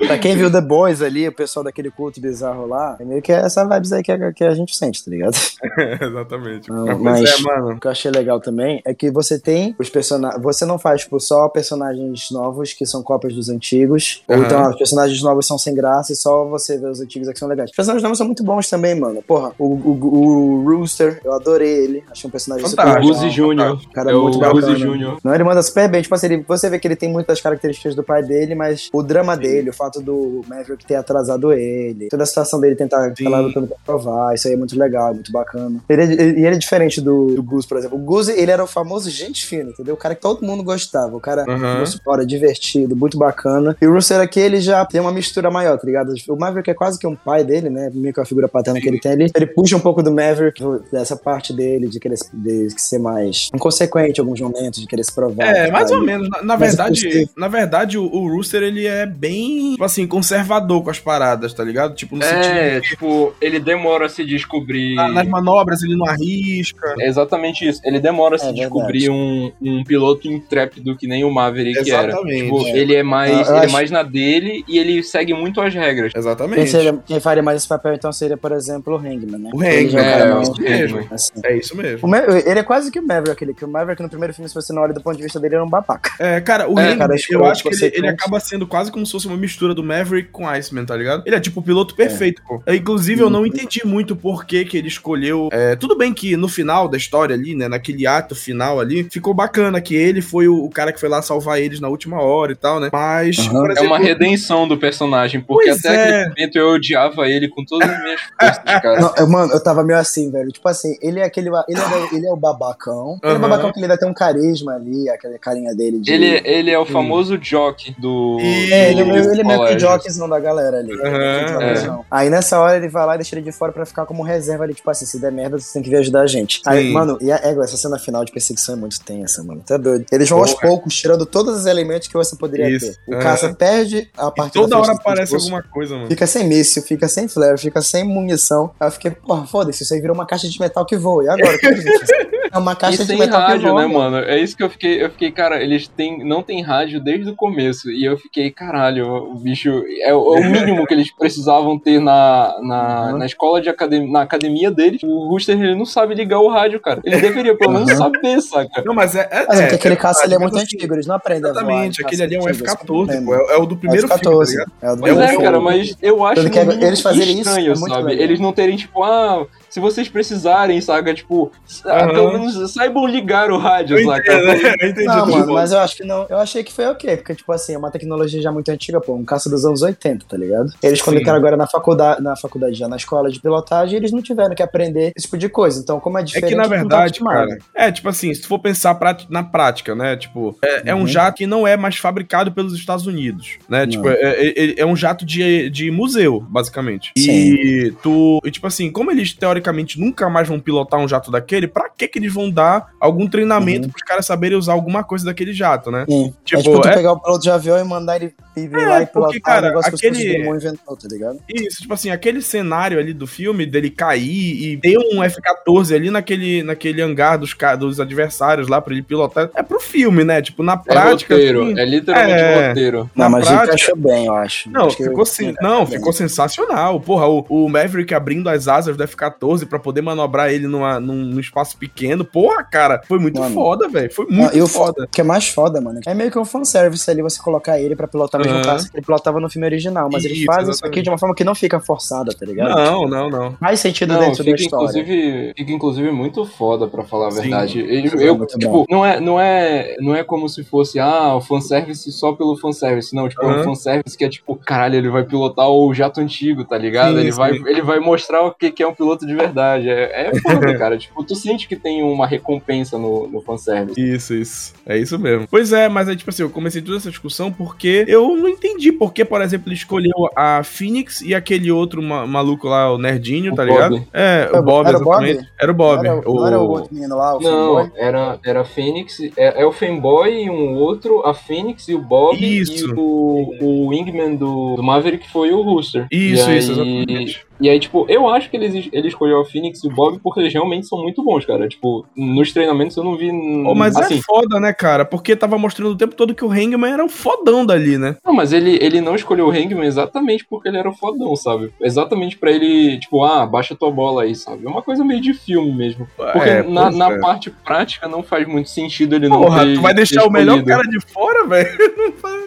Pra quem viu The Boys ali, o pessoal daquele culto bizarro lá, é meio que essa vibes aí que a, que a gente sente, tá ligado? Exatamente. Não, mas, mas- é, mano. O que eu achei legal também é que você tem os personagens. Você não faz, tipo, só personagens novos que são cópias dos antigos. Ou Aham. então os personagens novos são sem graça e só você vê os antigos é que são legais. Os personagens novos são muito bons também, mano. Porra, o, o, o Rooster, eu adorei ele. Achei um personagem Fantástico. super Guzi legal. Júnior. Cara, É o muito Guzi bacana. Júnior. Não, ele manda super bem. Tipo assim, ele- você vê que ele tem muitas características do pai dele, mas o drama dele, o fato do Maverick ter atrasado ele, toda a situação dele tentar Sim. ficar lá lutando pra provar, isso aí é muito legal, muito bacana. Ele, é- ele- e ele é diferente do, do Goose, por exemplo. O Goose, ele era o famoso gente fina, entendeu? O cara que todo mundo gostava. O cara Moço fora, divertido, muito bacana. E o Rooster aqui, ele já tem uma mistura maior, tá ligado? O Maverick é quase que um pai dele, né? Meio que a figura paterna que ele tem ali. Ele puxa um pouco do Maverick, dessa parte dele, de querer de ser mais inconsequente em alguns momentos, de querer se provar. É, mais tá? ou menos. Na, na é verdade, na verdade, o, o Rooster, ele é bem, tipo assim, conservador com as paradas, tá ligado? Tipo, no sentido É, de tipo, ele demora a se descobrir. na- nas manobras ele não arrisca. É exatamente isso. Ele demora a se É descobrir um, um piloto intrépido que nem o Maverick Exatamente. era. Tipo, É. ele é mais, Eu- eu ele é acho- mais na dele e ele segue muito as regras. Quem, Exatamente. seria, quem faria mais esse papel, então, seria, por exemplo, o Hangman, né? O já Hangman, é cara é, mais- o Hangman. assim. É isso mesmo. Ma- ele é quase que o Maverick, aquele, que o Maverick no primeiro filme, se você não olha do ponto de vista dele, era um babaca. É, cara, o É, Hangman, cara, eu escroto, acho que ele, ele acaba sendo quase como se fosse uma mistura do Maverick com Iceman, tá ligado? Ele é tipo o piloto perfeito, pô. É, Inclusive, eu não entendi muito por que que ele escolheu... é, tudo bem que no final da história ali, né, naquele ato final ali, ficou bacana que ele foi o, o cara que foi lá salvar eles na última hora e tal, né? Mas, Aham. por É exemplo, uma redenção do personagem, porque até é. aquele momento eu odiava ele com todas as minhas forças, cara. Não, eu- mano, eu tava meio assim, velho. Tipo assim, ele é aquele. Ele é, ele é o babacão. Ele é o babacão que ele ainda tem um carisma ali, aquela carinha dele de. Ele, ele é o famoso jock do. E- É, ele é meio, do ele é meio que o jockeyzão da galera ali. Ele é. Aí nessa hora ele vai lá e deixa ele de fora pra ficar como reserva ali, tipo assim, se der merda, você tem que vir ajudar a gente. Aí, Sim. mano, e a, é, essa cena final de perseguição é muito tensa, mano. Tá doido. Eles vão aos poucos, tirando todos os elementos que você poderia Isso. ter. O Aham. caça perde a E parte toda hora aparece alguma coisa, mano. Fica sem míssil, fica sem flare, fica sem munição. Aí eu fiquei, porra, foda-se, isso aí virou uma caixa de metal que voa. E agora? Que faz? É uma E caixa de sem metal que rádio, voa. né, mano? É isso que eu fiquei. Eu fiquei, cara, eles têm, não tem rádio desde o começo. E eu fiquei, caralho, o bicho. É, o- é o mínimo que eles precisavam ter na, na, Uhum. na escola de academia, na academia deles. O Rooster ele não sabe ligar o rádio, cara. Ele deveria pelo menos Uhum. saber, saca? Não, mas é. é, Mas é, é, porque aquele é caça ele é muito verdade, mas antigo, eles não aprendem. Exatamente, aquele ali é um caça antigo, esse que eu F-14, entendo. pô. É, é o do primeiro filme, tá F-14. ligado? É o do É é, um- cara, mas eu acho mínimo eles fazerem isso estranho, é muito sabe? legal. Eles não terem, tipo, ah, se vocês precisarem, saca? Tipo, Aham. pelo menos saibam ligar o rádio, Eu saca? entendo, né? eu entendi. Não, tudo mano, bom. mas eu acho que não. Eu achei que foi ok, porque, tipo assim, é uma tecnologia já muito antiga, pô, um caça dos anos 80, tá ligado? Eles, quando ficaram agora na faculdade, na faculdade, já na escola de pilotagem, eles não tiveram que aprender esse tipo de coisa. Então, como é É diferente, que, na tá verdade, cara, é tipo assim, se tu for pensar prati- na prática, né? Tipo, é, é um Uhum. jato que não é mais fabricado pelos Estados Unidos, né? Não. Tipo, é, é- é- é um jato de, de museu, basicamente. Sim. E tu, e tipo assim, como eles teoricamente nunca mais vão pilotar um jato daquele, pra que que eles vão dar algum treinamento Uhum. pros caras saberem usar alguma coisa daquele jato, né? Sim. Tipo, é tipo tu é- pegar o piloto de avião e mandar ele vir É, lá e porque, pilotar cara, o negócio aquele- que inventou, tá ligado? Isso, tipo assim, aquele cenário ali do filme, dele cair e ter um F-14 ali naquele, naquele hangar dos, dos adversários lá pra ele pilotar, é pro filme, né? Tipo, na É prática. roteiro, assim, é literalmente É. roteiro. Na não, mas prática- ele encaixou bem, eu acho. Não, Acho que ficou, sen- encaixou não ficou sensacional. Porra, o, o Maverick abrindo as asas do F-14 pra poder manobrar ele numa, num, num espaço pequeno. Porra, cara, foi muito Mano. foda, velho. Foi muito e o foda. O que é mais foda, mano, é meio que um fanservice ali você colocar ele pra pilotar o mesmo caça que ele pilotava no filme original. Mas eles Isso, fazem isso exatamente. aqui de uma forma que não fica forçada, tá ligado? Não, não, não. Faz sentido Não, dentro da fica história. inclusive, fica inclusive muito foda, pra falar a Sim. verdade. Ele- É eu, muito tipo, bom. não é, não, é, não é como se fosse, ah, o fanservice só pelo fanservice. Não, tipo, é Aham. um fanservice que é tipo, caralho, ele vai pilotar o jato antigo, tá ligado? Sim, ele, sim. Vai, ele vai mostrar o que, que é um piloto de verdade. É, é foda, cara. Tipo, tu sente que tem uma recompensa no, no fanservice. Isso, isso. É isso mesmo. Pois é, mas é tipo assim, eu comecei toda essa discussão porque eu não entendi por que, por exemplo, ele escolheu a Phoenix e aquele outro ma- maluco lá, o Nerdinho, O tá Bob. ligado? É, o Bob, era o Bob? exatamente. Era o Bob. Não era, o... não era o outro menino lá, o fanboy? Não, era, era a Fênix, é, é o Fanboy e um outro, a Fênix e o Bob Isso. e o, o Wingman do, do Maverick foi o Rooster. Isso, E isso, aí- exatamente. E aí, tipo, eu acho que ele, ele escolheu a Phoenix e o Bob porque eles realmente são muito bons, cara. Tipo, nos treinamentos eu não vi. Oh, mas assim, é foda, né, cara? Porque tava mostrando o tempo todo que o Hangman era um fodão dali, né? Não, mas ele, ele não escolheu o Hangman exatamente porque ele era o fodão, sabe? Exatamente pra ele, tipo, ah, baixa tua bola aí, sabe? É uma coisa meio de filme mesmo. Porque É, na, na é. parte prática não faz muito sentido ele não Porra, tu vai deixar ter o melhor escolhido. cara de fora, velho?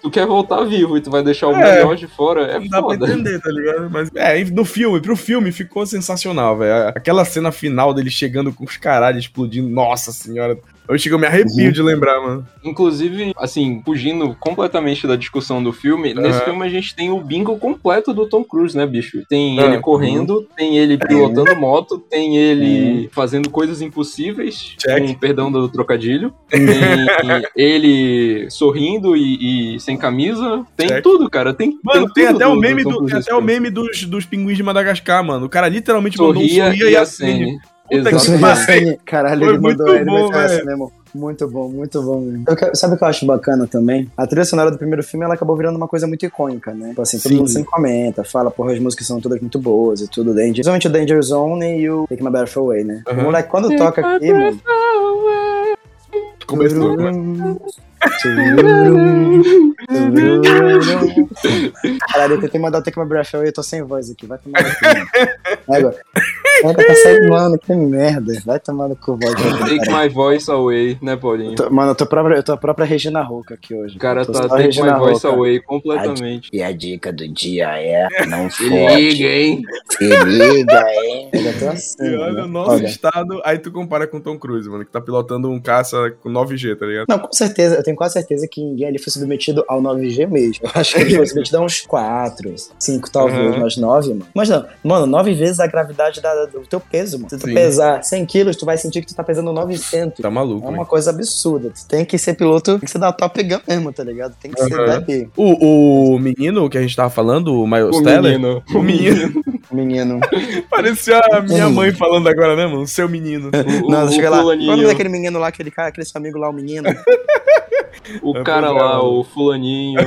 Tu quer voltar vivo e tu vai deixar o É. melhor de fora, é Não dá pra foda. entender, tá ligado? Mas, é, no filme, pro filme ficou sensacional, velho. Aquela cena final dele chegando com os caralhos explodindo, nossa senhora. Eu chego, eu me arrepio Uhum. de lembrar, mano. Inclusive, assim, fugindo completamente da discussão do filme, nesse Aham. filme a gente tem o bingo completo do Tom Cruise, né, bicho? Tem Ah, ele correndo, tem ele pilotando moto, tem ele fazendo coisas impossíveis, Check. com perdão do trocadilho, tem ele sorrindo e, e sem camisa, tem Check. tudo, cara. Tem, Mano, tem, tudo até o meme, do, tem nesse até o meme dos, dos pinguins de Madagascar, mano. O cara literalmente mandou um Sorria sorria e sou Exatamente. assim, Caralho, Foi ele mandou muito ele bom, velho. mesmo. Muito bom, muito bom mesmo. Eu sabe o que eu acho bacana também? A trilha sonora do primeiro filme ela acabou virando uma coisa muito icônica, né? Tipo assim, todo Sim. mundo sempre comenta, fala, porra, as músicas são todas muito boas e tudo. Danger, principalmente o Danger Zone e o Take My Breath Away, né? Aham. O moleque, quando toca aqui, mano. Começou, né? Caralho, eu tentei mandar o Take My Breath Away, eu tô sem voz aqui, vai tomar no cu. mano. É agora. Caraca, tá saindo, mano, que merda. Vai tomar no cu, voz. Take my voice away, né, Paulinho? Tô- Mano, eu tô, própria, eu tô a própria Regina Roca aqui hoje. O cara tá take Regina my voice Roca. away completamente. E a dica do dia é não Se liga, hein? Se liga, hein? Eu já tô assim. E olha né? o nosso Olha. estado, aí tu compara com o Tom Cruise, mano, que tá pilotando um caça com 9G, tá ligado? Não, com certeza, eu tenho quase certeza que ninguém ali foi submetido ao 9G mesmo. Eu acho que ele submetido a uns 4, 5 talvez, Uhum. mas 9, mano. Mas não, mano, 9 vezes a gravidade da- do teu peso, mano. Se tu Sim. pesar 100 quilos, tu vai sentir que tu tá pesando 900. Tá maluco, É uma coisa absurda. Tu tem que ser piloto, tem que ser da Top Gun mesmo, tá ligado? Tem que ser Uhum. daqui. O, o menino que a gente tava falando, o Miles O Teller, menino. o menino, Menino. parecia a minha mãe falando agora, né, mano? Seu menino. O, Não, o chega lá. Qual é fulaninho, nome daquele menino lá, aquele cara, aquele seu amigo lá, o menino? o É, cara é, lá, o fulaninho.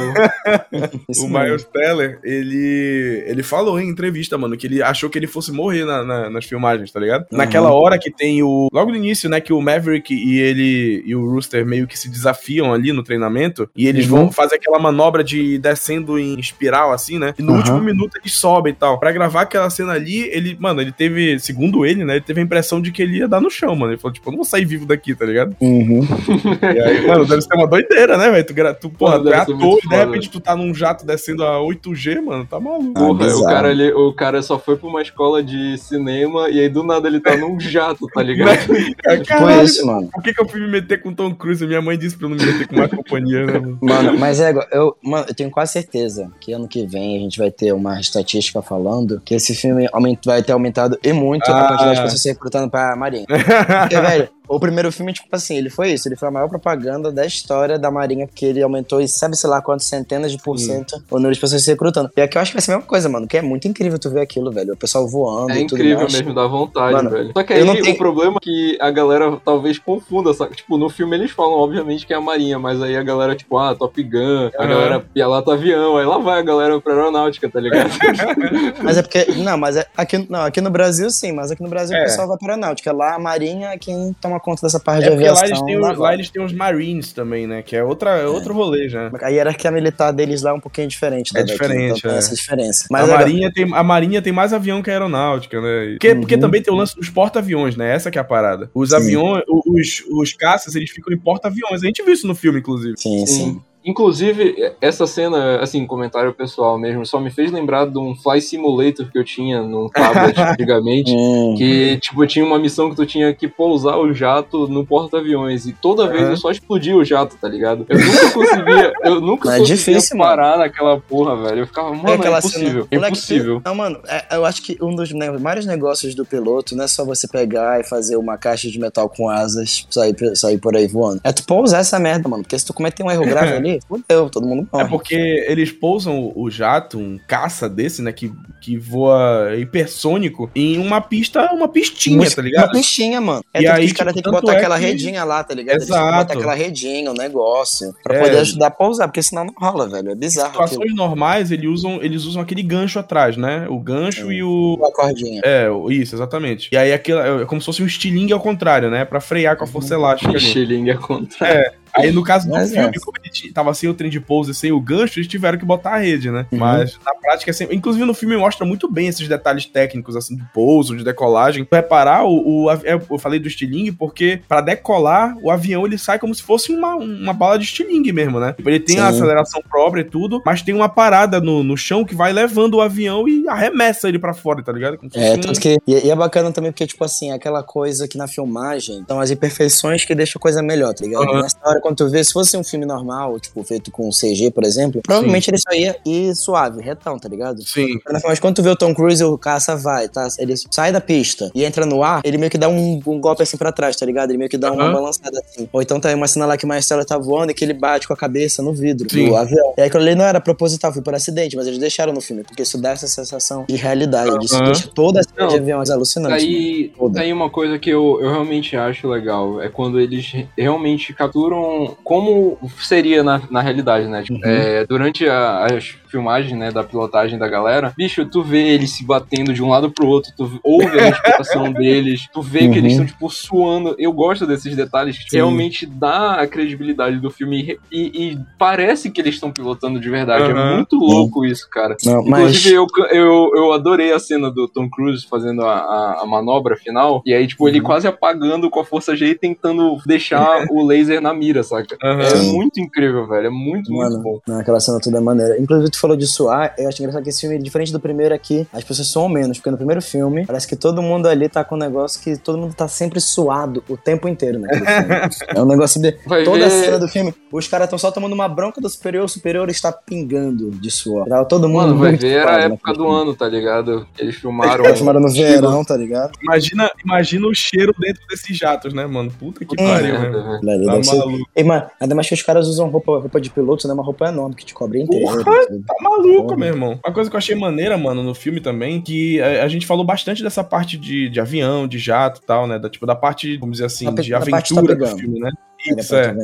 O. Miles Teller, ele, ele falou em entrevista, mano, que ele achou que ele fosse morrer na- na- nas filmagens, tá ligado? Uhum. Naquela hora que tem o. Logo no início, né? Que o Maverick e ele e o Rooster meio que se desafiam ali no treinamento. E eles Uhum. vão fazer aquela manobra de descendo em espiral, assim, né? E no Uhum. último minuto eles sobem e tal. Pra gravar aquela aquela cena ali, ele, mano, ele teve, segundo ele, né, ele teve a impressão de que ele ia dar no chão, mano. Ele falou, tipo, eu não vou sair vivo daqui, tá ligado? Uhum. E aí, mano, deve ser uma doideira, né, velho? Tu, tu, porra, tu é ator e de repente tu tá num jato descendo a 8G, mano, tá maluco. Ah, Porra, o cara, ele, o cara só foi pra uma escola de cinema e aí do nada ele tá num jato, tá ligado? Foi Caralho, isso, mano. por que, que eu fui me meter com Tom Cruise? Minha mãe disse pra eu não me meter com uma companhia, né, mano? Mano, mas é, eu, mano, eu tenho quase certeza que ano que vem a gente vai ter uma estatística falando que esse filme aument- vai ter aumentado e muito Ah. a quantidade de pessoas se recrutando pra Marinha. Porque, velho, o primeiro filme, tipo assim, ele foi isso. Ele foi a maior propaganda da história da Marinha, porque ele aumentou, e sabe, sei lá, quantos centenas de por cento o número de pessoas se recrutando. E aqui eu acho que vai ser a mesma coisa, mano, que é muito incrível tu ver aquilo, velho. O pessoal voando É e tudo incrível mais. mesmo, dá vontade, Mano, velho. Só que aí não o tenho- problema é que a galera talvez confunda, sabe? Tipo, no filme eles falam, obviamente, que é a Marinha, mas aí a galera, tipo, ah, Top Gun, a Aham. galera pilota avião, aí lá vai a galera pra aeronáutica, tá ligado? Mas é porque. Não, mas é, aqui, não, aqui no Brasil sim, mas aqui no Brasil É. o pessoal vai pra aeronáutica. Lá a Marinha é quem toma conta dessa parte de É lá aviação. eles, têm, lá os- lá eles têm os Marines também, né? Que é, outra, é outro rolê já. A hierarquia militar deles lá é um pouquinho diferente. da É daqui, diferente, então tem é. essa diferença. a, Mas é- marinha tem, a Marinha tem mais avião que a aeronáutica, né? Porque, Uhum. porque também tem o lance dos porta-aviões, né? Essa que é a parada. Os Sim. aviões, os, os caças, eles ficam em porta-aviões. A gente viu isso no filme, inclusive. Sim, sim. Sim. Inclusive, essa cena, assim, comentário pessoal mesmo, só me fez lembrar de um Fly Simulator que eu tinha no tablet antigamente. Hum. Que, tipo, tinha uma missão que tu tinha que pousar o jato no porta-aviões. E toda vez eu só explodia o jato, tá ligado? Eu nunca conseguia. Eu nunca É conseguia difícil, parar naquela porra, velho. Eu ficava, mano, é, aquela impossível. cena- Moleque, impossível. Não, mano, é- eu acho que um dos ne- maiores negócios do piloto não é só você pegar e fazer uma caixa de metal com asas, sair, sair por aí voando. É tu pousar essa merda, mano. Porque se tu cometer um erro grave ali, fudeu, todo mundo É morre. porque eles pousam o jato, um caça desse, né? Que, que voa hipersônico em uma pista, uma pistinha, Uma- tá ligado? Uma pistinha, mano. É E aí, que os caras tipo, têm que tanto botar é aquela que- redinha lá, tá ligado? Eles têm que Exato. botar aquela redinha, o negócio, pra É. poder ajudar a pousar, porque senão não rola, velho. É Em bizarro. aquilo. situações normais, eles usam, eles usam aquele gancho atrás, né? O gancho e o. Uma cordinha. É, isso, exatamente. E aí aquilo é como se fosse um estilingue ao contrário, né? Pra frear com a força elástica ali. Xilingue é contra. Aí no caso do Mas filme, é. como ele tava sem o trem de pouso e sem o gancho, eles tiveram que botar a rede, né? Uhum. Mas na prática, é sempre... inclusive no filme mostra muito bem esses detalhes técnicos, assim, do pouso, de decolagem. Pra reparar, o, o é, eu falei do estilingue porque pra decolar, o avião ele sai como se fosse uma, uma bala de estilingue mesmo, né? Ele tem a Sim. aceleração própria e tudo, mas tem uma parada no, no chão que vai levando o avião e arremessa ele pra fora, tá ligado? É, um- tanto que. E, e é bacana também porque, tipo assim, aquela coisa que na filmagem são as imperfeições que deixam a coisa melhor, tá ligado? Aham. Nessa hora, quando tu vê, se fosse um filme normal, tipo, feito com CG, por exemplo, provavelmente ele só ia ir suave, retão, tá ligado? Sim. Mas quando tu vê o Tom Cruise, o caça vai, tá? Ele sai da pista e entra no ar, ele meio que dá um, um golpe assim pra trás, tá ligado? Ele meio que dá uma balançada assim. Ou então tá uma cena lá que o Marcelo tá voando e que ele bate com a cabeça no vidro Sim. do avião. E aí aquilo ali não era proposital, foi por acidente, mas eles deixaram no filme, porque isso dá essa sensação de realidade. Isso Aham. deixa toda a cena de aviões alucinante. Aí, Toda. aí uma coisa que eu, eu realmente acho legal é quando eles re- realmente capturam como seria na, na realidade, né? Tipo, Uhum. é, durante a- as filmagens, né, da pilotagem da galera, bicho, tu vê eles se batendo de um lado pro outro, tu ouve a respiração deles, tu vê que eles Uhum. estão, tipo, suando. Eu gosto desses detalhes que Sim. realmente dá a credibilidade do filme e, e- parece que eles estão pilotando de verdade. Aham. É muito louco isso, cara. Não, mas. Inclusive, eu, eu, eu adorei a cena do Tom Cruise fazendo a, a, a manobra final. E aí, tipo, ele quase apagando com a força G e tentando deixar o laser na mira, saca? É Sim. muito incrível, velho. É muito, muito Mano, bom. não, aquela cena toda é maneira. Inclusive, tu falou de suar, eu acho engraçado que esse filme, diferente do primeiro aqui, as pessoas suam menos, porque no primeiro filme, parece que todo mundo ali tá com um negócio que todo mundo tá sempre suado o tempo inteiro naquele filme. É um negócio de. Vai Toda a ver- cena do filme, os caras estão só tomando uma bronca do superior, o superior está pingando de suor. Tava todo mundo Mano, vai muito ver, era a época do filme. ano, tá ligado? Eles filmaram. Eles filmaram no verão, tá ligado? Imagina, imagina o cheiro dentro desses jatos, né, mano? Puta que Hum. pariu, É, né? velho. Aquilo ali Tá ser- maluco. E, mano, ainda mais que os caras usam roupa, roupa de piloto, né? Uma roupa enorme que te cobre inteiro. Porra! Tá maluco, Porra. meu irmão. Uma coisa que eu achei maneira, mano, no filme também, que a, a gente falou bastante dessa parte de, de avião, de jato e tal, né? Da, tipo, da parte, vamos dizer assim, Da de da aventura Top do filme, né? Era Isso, é.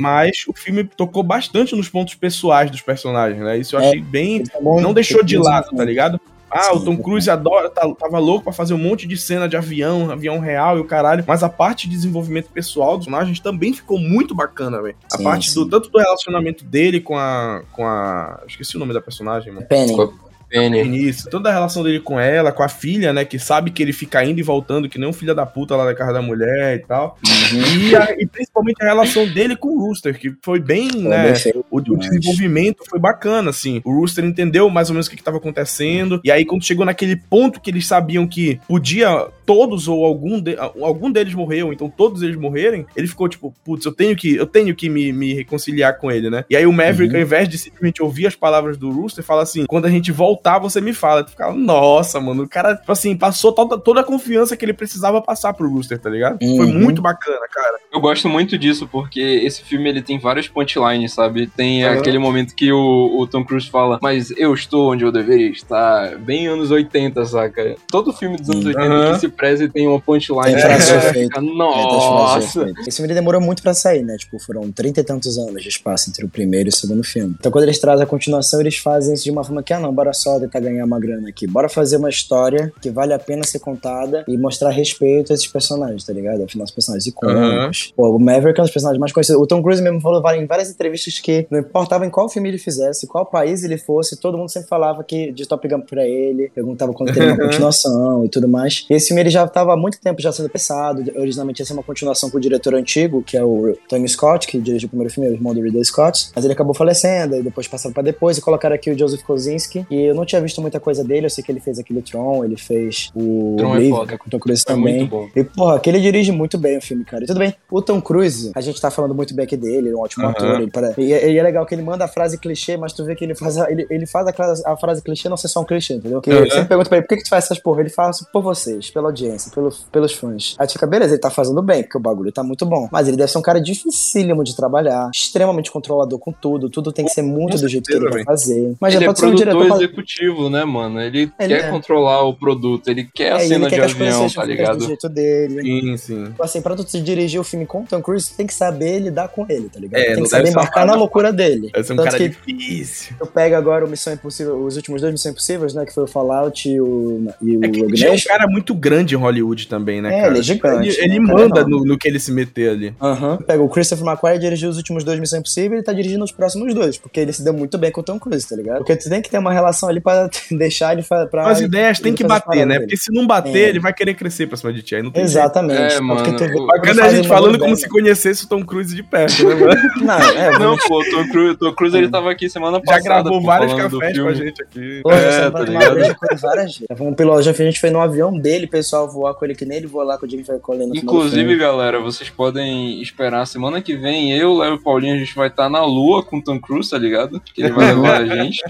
Mas o filme tocou bastante nos pontos pessoais dos personagens, né? Isso eu É. achei bem. Ele tá bom, Não deixou de lado, tá ligado? Ah, o Tom. Cruise adora, tá- tava louco pra fazer um monte de cena de avião, avião real e o caralho. Mas a parte de desenvolvimento pessoal dos personagens também ficou muito bacana, velho. A Sim, parte do sim. tanto do relacionamento dele com a. com a. Esqueci o nome da personagem, mano. Penny. Penny. Isso, toda a relação dele com ela, com a filha, né? Que sabe que ele fica indo e voltando, que nem um filho da puta lá da casa da mulher e tal. E, a- e principalmente a relação dele com o Rooster, que foi bem, Foi né? bem O, o desenvolvimento foi bacana, assim. O Rooster entendeu mais ou menos o que, que tava acontecendo. E aí, quando chegou naquele ponto que eles sabiam que podia todos ou algum, de- algum deles morreu, então todos eles morrerem, ele ficou tipo, putz, eu tenho que, eu tenho que me, me reconciliar com ele, né? E aí o Maverick, Uhum. ao invés de simplesmente ouvir as palavras do Rooster, fala assim: quando a gente voltar, você me fala. Tu fica, nossa, mano, o cara, tipo assim, passou toda, toda a confiança que ele precisava passar pro Rooster, tá ligado? Foi Uhum. muito bacana, cara. Eu gosto muito disso, porque esse filme ele tem várias punchlines, sabe? Tem Aham. aquele momento que o, o Tom Cruise fala, mas eu estou onde eu deveria estar. Bem anos 80, saca? Todo filme dos anos 80 Aham. que se preze tem uma punchline. Feita. fica, É, tá Nossa! Esse filme demorou muito pra sair, né? Tipo, foram trinta e tantos anos de espaço entre o primeiro e o segundo filme. Então, quando eles trazem a continuação, eles fazem isso de uma forma que, ah, não, bora só tentar ganhar uma grana aqui. Bora fazer uma história que vale a pena ser contada e mostrar respeito a esses personagens, tá ligado? Afinal, os personagens icônicos. Pô, o Maverick é um dos personagens mais conhecidos. O Tom Cruise mesmo falou em várias entrevistas que não importava em qual filme ele fizesse, qual país ele fosse, todo mundo sempre falava que de Top Gun pra ele, perguntava quando teria uma continuação e tudo mais. E esse filme ele já estava há muito tempo já sendo pensado. Originalmente ia ser uma continuação com o diretor antigo, que é o Tony Scott, que dirigiu o primeiro filme, o irmão do Ridley Scott. Mas ele acabou falecendo, e depois passaram pra depois e colocaram aqui o Joseph Kosinski. E eu não tinha visto muita coisa dele, eu sei que ele fez aquele Tron, ele fez o Tron é Oblivion, foda. que é com o Tom Cruise É também. muito bom. E, porra, que ele dirige muito bem o filme, cara. E tudo bem, o Tom Cruise, a gente tá falando muito bem aqui dele, ele é um ótimo Aham. ator. Ele para... e, é- e é legal que ele manda a frase clichê, mas tu vê que ele faz a, ele, ele faz a, cla- a frase clichê não ser só um clichê, entendeu? Que Aham. Você pergunta pra ele, por que, que tu faz essas porra? Ele fala assim, por vocês, pela audiência, pelo, pelos fãs. Aí tu fica, beleza, ele tá fazendo bem, porque o bagulho tá muito bom. Mas ele deve ser um cara dificílimo de trabalhar, extremamente controlador com tudo, tudo tem que ser muito Com do jeito que ele vai fazer. Mas ele já é pode ser um diretor... executivo, né, mano? Ele, Ele quer é. controlar o produto, ele quer a É, e cena ele quer de que as coisas avião, tá feitas do ligado? jeito dele. Sim, sim. Tipo assim, pra tu se dirigir o filme com o Tom Cruise, tu tem que saber lidar com ele, tá ligado? É, tem não que saber na loucura dele. Deve ser um Tanto cara que difícil. eu pego agora o Missão Impossível, os últimos dois Missão Impossíveis, né? Que foi o Fallout e o, e o É que ele é um cara muito grande em Hollywood também, né, É, cara? ele é gigante, Ele, ele né? Manda no, no que ele se meter ali. Aham. Pega o Christopher McQuarrie dirigiu os últimos dois Missão Impossível e ele tá dirigindo os próximos dois, porque ele se deu muito bem com o Tom Cruise, tá ligado? Porque tu tem que ter uma relação ali pra deixar ele pra. As ideias ele que bater, né? paradas Porque dele. se não bater, É. ele vai querer crescer pra cima de ti. Aí não tem. Exatamente. É, mano, tu Bacana é a gente falando como bem, se conhecesse o Tom Cruise de perto, né, mano? né? Não, é, Não, pô, o Tom Cruise, Tom Cruise ele tava aqui semana Já passada. gravou pô, vários cafés com a gente aqui. Pô, já É, tá tomar ligado? ele várias vezes. Já um piloto, já a gente foi no avião dele, pessoal voar com ele que nem ele voou lá com o final do Inclusive, filme. galera, vocês podem esperar semana que vem, eu, Léo e Paulinho, a gente vai estar na Lua com o Tom Cruise, tá ligado? Que ele vai levar a gente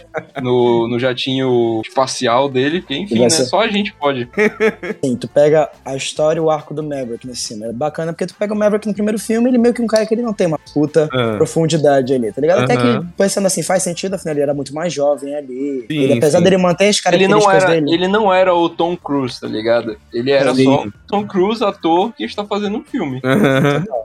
no, no jatinho espacial dele. Que, enfim, né? ser- Só a gente pode. Sim, tu pega a história e o arco do Maverick nesse filme. É bacana porque tu pega o Maverick no primeiro filme, ele meio que um cara que ele não tem uma puta Ah. profundidade ali, tá ligado? Até que, pensando assim, faz sentido, afinal ele era muito mais jovem ali. Sim, ele, apesar sim. dele manter as Ele não, características era, dele. ele não era o Tom Cruise, tá ligado? Ele era Sim. só o Tom Cruise, ator, que está fazendo um filme.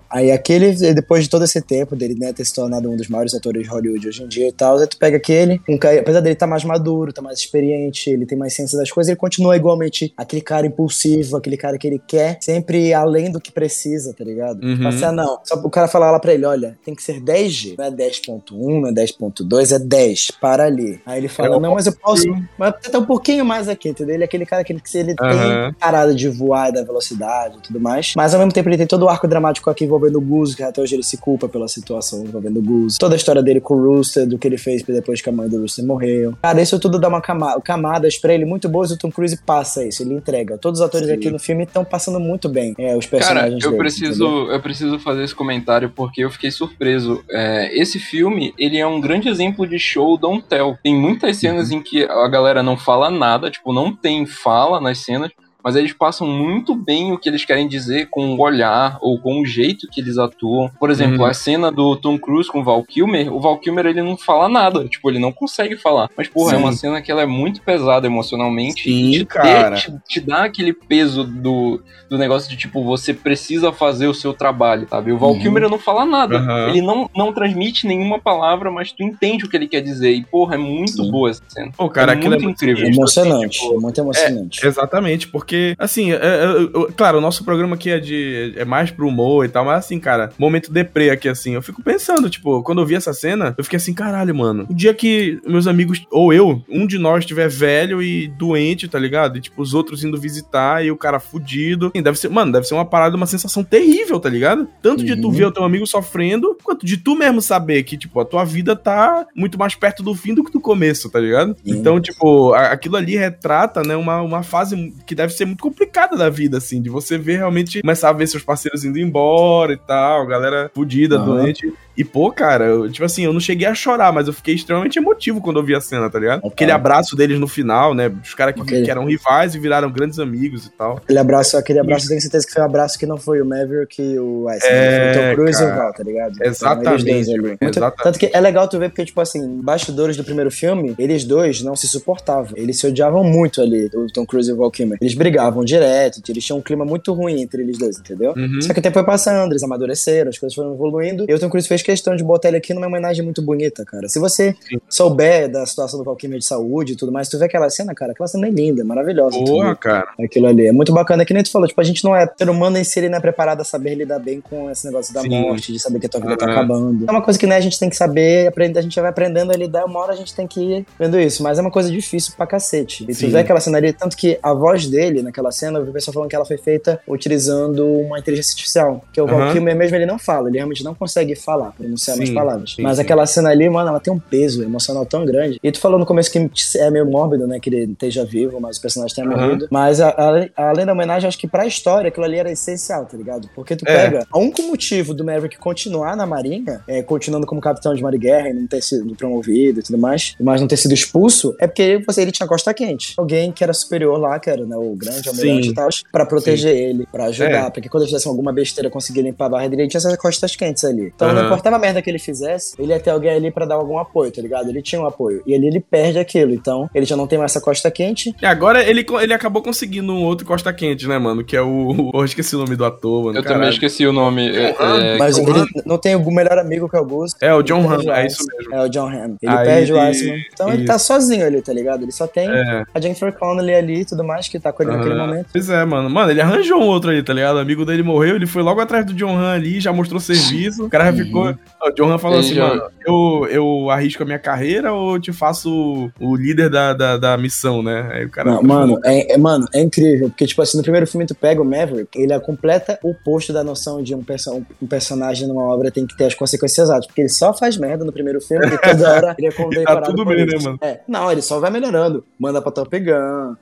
Aí aquele, depois de todo esse tempo dele, né, ter se tornado um dos maiores atores de Hollywood hoje em dia e tal, aí tu pega aquele, um cara, apesar dele estar mais maduro, tá mais experiente, ele tem mais ciência das coisas, ele continua igualmente aquele cara impulsivo, aquele cara que ele quer, sempre além do que precisa, tá ligado? Uhum. Tipo assim, ah, não, só o cara falar lá pra ele, olha, tem que ser 10G, não é 10.1, não é 10.2, é 10, para ali. Aí ele fala, Eu não, mas eu posso, mas até um pouquinho mais aqui, entendeu? Ele é aquele cara que ele, ele Aham. tem parada de voar e da velocidade e tudo mais. Mas ao mesmo tempo ele tem todo o arco dramático aqui envolvendo o Goose, que até hoje ele se culpa pela situação envolvendo o Goose. Toda a história dele com o Rooster, do que ele fez depois que a mãe do Rooster morreu. Cara, isso tudo dá uma cama camadas pra ele muito boas e o Tom Cruise passa isso, ele entrega. Todos os atores Sim. aqui no filme estão passando muito bem é, os Cara, personagens eu dele, preciso, entendeu? eu preciso fazer esse comentário porque eu fiquei surpreso. É, esse filme, ele é um grande exemplo de show don't tell. Tem muitas cenas Uhum. em que a galera não fala nada, tipo, não tem fala nas cenas, mas eles passam muito bem o que eles querem dizer com o olhar ou com o jeito que eles atuam. Por exemplo, Uhum. a cena do Tom Cruise com o Val Kilmer, o Val Kilmer ele não fala nada, tipo, ele não consegue falar. Mas, porra, é Sim. uma cena que ela é muito pesada emocionalmente. Sim, e te, cara. Te, te dá aquele peso do, do negócio de, tipo, você precisa fazer o seu trabalho, sabe? O Val Uhum. Kilmer não fala nada. Aham. Ele não, não transmite nenhuma palavra, mas tu entende o que ele quer dizer. E, porra, é muito Sim. boa essa cena. Pô, cara, É aquilo é muito muito incrível. É emocionante, Tipo, é muito emocionante. Exatamente, porque porque, assim, é, é, claro, o nosso programa aqui é de. é mais pro humor e tal, mas assim, cara, momento deprê aqui, assim. Eu fico pensando, tipo, quando eu vi essa cena, eu fiquei assim, caralho, mano. O dia que meus amigos, ou eu, um de nós estiver velho e doente, tá ligado? E, tipo, os outros indo visitar e o cara fudido. Assim, deve ser, mano, deve ser uma parada, uma sensação terrível, tá ligado? Tanto de tu ver o teu amigo sofrendo, quanto de tu mesmo saber que, tipo, a tua vida tá muito mais perto do fim do que do começo, tá ligado? Sim. Então, tipo, a- aquilo ali retrata, né, uma, uma fase que deve ser muito complicada da vida, assim, de você ver realmente, começar a ver seus parceiros indo embora e tal, galera fudida, Aham. doente. E, pô, cara, eu, tipo assim, eu não cheguei a chorar, mas eu fiquei extremamente emotivo quando eu vi a cena, tá ligado? Aquele abraço deles no final, né? Os caras que, que eram rivais e viraram grandes amigos e tal. Aquele abraço, aquele abraço, eu tenho certeza que foi um abraço que não foi o Maverick e o Ice, É, foi o Tom Cruise e o. Val, tá ligado? Exatamente, Foram eles dois. Muito- exatamente. Tanto que é legal tu ver, porque, tipo assim, bastidores do primeiro filme, eles dois não se suportavam. Eles se odiavam muito ali, o Tom Cruise e o Val Kilmer. Eles brigavam direto, eles tinham um clima muito ruim entre eles dois, entendeu? Uhum. Só que o tempo foi passando, eles amadureceram, as coisas foram evoluindo. E o Tom Cruise fez questão de botar ele aqui numa homenagem muito bonita, cara. Se você Sim. souber da situação do Val Kilmer de saúde e tudo mais, tu vê aquela cena, cara, aquela cena é linda, é maravilhosa. Entendeu? cara. Aquilo ali. É muito bacana, que nem tu falou, tipo, a gente não é ser humano em si, ele não é preparado a saber lidar bem com esse negócio da Sim. morte, de saber que a tua vida tá Aham. acabando. É uma coisa que né, a gente tem que saber, aprender, a gente vai aprendendo a lidar, uma hora a gente tem que ir vendo isso, mas é uma coisa difícil pra cacete. E tu Sim. vê aquela cena ali, tanto que a voz dele naquela cena, eu vi o pessoal falando que ela foi feita utilizando uma inteligência artificial, que o Val Aham. Kilmer mesmo ele não fala, ele realmente não consegue falar, pronunciar Sim, as palavras. sim, mas sim. aquela cena ali, mano, ela tem um peso emocional tão grande. E tu falou no começo que é meio mórbido, né, que ele esteja vivo, mas o personagem tenha Aham. morrido. Mas a- a- além da homenagem, acho que pra história aquilo ali era essencial, tá ligado? Porque tu É. pega. O único motivo do Maverick continuar na Marinha, é, continuando como capitão de mar e guerra e não ter sido promovido e tudo mais, mas não ter sido expulso, é porque você, ele tinha costa quente. Alguém que era superior lá, que era né, o grande almirante e tal, pra proteger ele, pra ajudar, É. porque quando ele fizesse alguma besteira, conseguir limpar a barra dele, ele tinha essas costas quentes ali. Então não Aham. Importava a merda que ele fizesse, ele ia ter alguém ali pra dar algum apoio, tá ligado? Ele tinha um apoio. E ali ele perde aquilo. Então, ele já não tem mais essa costa quente. E agora ele, ele acabou conseguindo um outro Costa Quente, né, mano? Que é o. Eu esqueci o nome do ator, mano. Eu também caralho. esqueci o nome. É, é, mas John ele Hamm. não tem o melhor amigo que é o Gus. É, o John Ele o é isso mesmo. É o John Hamm. Ele Aí perde o ele- Iceman. Então ele isso. tá sozinho ali, tá ligado? Ele só tem É. a Jennifer Connelly ali e tudo mais que tá com ele naquele momento. Pois é, mano. Mano, ele arranjou um outro ali, tá ligado? O amigo dele morreu, ele foi logo atrás do John Han ali, já mostrou serviço. O cara já ficou. O John Han falou Ele assim, já- mano, eu, eu arrisco a minha carreira ou eu te faço o, o líder da, da, da missão, né? Aí o cara. Não, mano, é, é- mano, é incrível. Porque, tipo assim, no primeiro filme tu pega o Maverick, ele é completa oposto da noção de um, perso um personagem numa obra tem que ter as consequências exatas. Porque ele só faz merda no primeiro filme e toda hora ele é condecorado tudo por bem, né, mano? É, não, ele só vai melhorando. Manda pra Top Gun,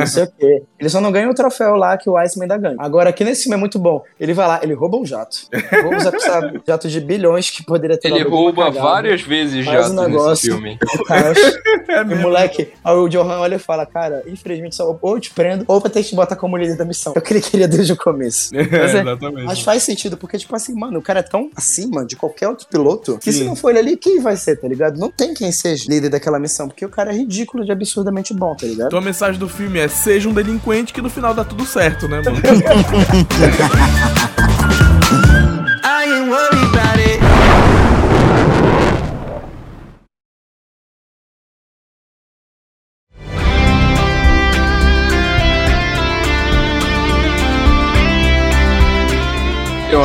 não sei o quê. Ele só não ganha o troféu lá que o Iceman ainda ganha. Agora, aqui nesse filme é muito bom. Ele vai lá, ele rouba um jato. Rouba um jato, jato de bilhões que poderia ter Ele rouba cagada. várias vezes já Faz um negócio. filme. Cara, É o moleque, aí o Johan olha e fala, cara, infelizmente só ou eu te prendo ou vai ter que te botar como líder da missão. É o que ele queria desde o começo. É, Mas, é- exatamente. mas faz sentido, porque, tipo assim, mano, o cara é tão acima de qualquer outro piloto que se Sim. não for ele ali, quem vai ser, tá ligado? Não tem quem seja líder daquela missão, porque o cara é ridículo de absurdamente bom, tá ligado? Então a mensagem do filme é: seja um delinquente que no final dá tudo certo, né, mano?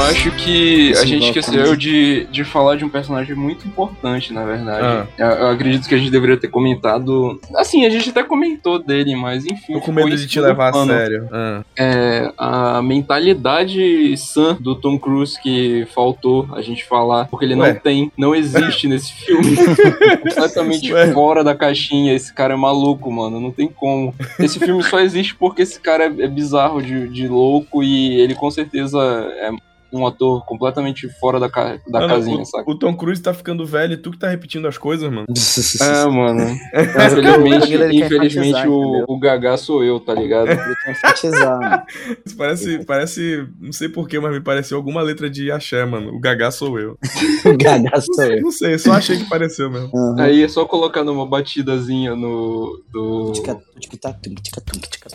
acho que a gente esqueceu de, de falar de um personagem muito importante, na verdade. Ah. Eu, eu acredito que a gente deveria ter comentado. Assim, a gente até comentou dele, mas enfim. Tô com medo de te levar a sério. Ah. É a mentalidade sã do Tom Cruise que faltou a gente falar, porque ele Ué. não tem, não existe nesse filme. Completamente Ué. fora da caixinha. Esse cara é maluco, mano. Não tem como. Esse filme só existe porque esse cara é, é bizarro de, de louco e ele com certeza é um ator completamente fora da, ca- da Mano, casinha, o, saca? o Tom Cruise tá ficando velho e tu que tá repetindo as coisas, mano. É, mano. Infelizmente, infelizmente o, o Gagá sou eu, tá ligado? Isso parece, parece, não sei porquê, mas me pareceu alguma letra de axé, mano. O Gagá sou eu. O Gaga Não sou sei, eu. não sei, só achei que pareceu mesmo. Aham. Aí é só colocar numa batidazinha no. Do... Tica- tica- tica- tica- tica- tica-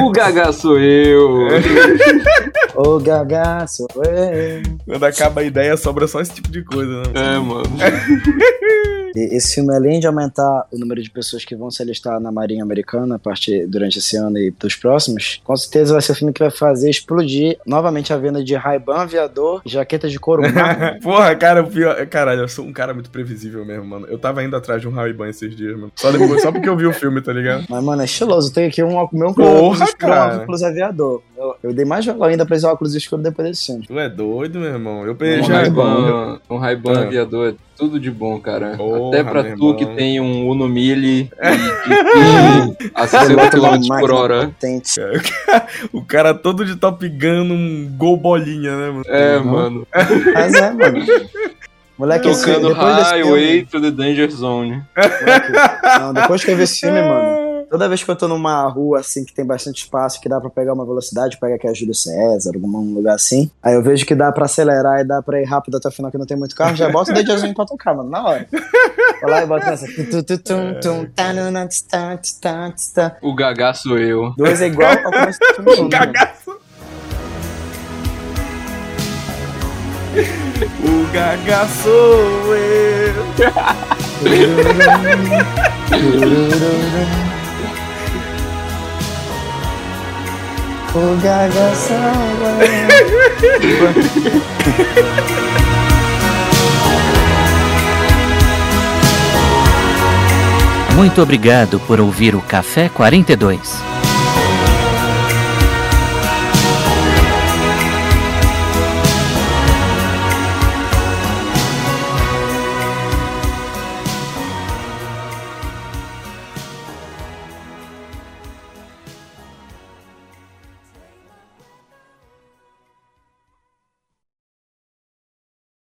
O Gaga sou eu. Ô, Gaga, sou eu. Quando acaba a ideia, sobra só esse tipo de coisa, né? É, mano. Esse filme, além de aumentar o número de pessoas que vão se alistar na Marinha Americana a partir durante esse ano e dos próximos, com certeza vai ser o filme que vai fazer explodir novamente a venda de Ray-Ban, aviador e jaqueta de couro. Porra, cara, o pior. Caralho, eu sou um cara muito previsível mesmo, mano. Eu tava indo atrás de um Ray-Ban esses dias, mano. Só, depois, só porque eu vi o filme, tá ligado? Mas, mano, é estiloso. Tem aqui um óculos meu com Porra, escuro, cara. um óculos aviador. Eu, eu dei mais valor ainda pra esse óculos escuro depois desse filme. Tu é doido, meu irmão. Eu Um pe- já. Ray-Ban um Ray-Ban Ah. aviador é tudo de bom, cara. Porra, Até pra tu que irmão. tem um Uno Mille e que a 60 km por hora. O cara todo de Top Gun num gol bolinha, né, mano? É, Uhum. mano. Mas é, mano. Moleque, esse, Tocando depois desse Highway filme, to the Danger Zone. moleque, não, depois que eu vi esse filme, mano, toda vez que eu tô numa rua assim que tem bastante espaço, que dá pra pegar uma velocidade, pega aqui a Júlio César, algum lugar assim, aí eu vejo que dá pra acelerar e dá pra ir rápido até o final que não tem muito carro, já bota o dedinho pra tocar, mano, na hora. Vou lá e boto nessa. Tss, tan, tss, tan. O Gaga sou eu. Dois é igual ao começo do mano. Cagaço. O Gaga sou eu. Muito obrigado por ouvir o Café 42.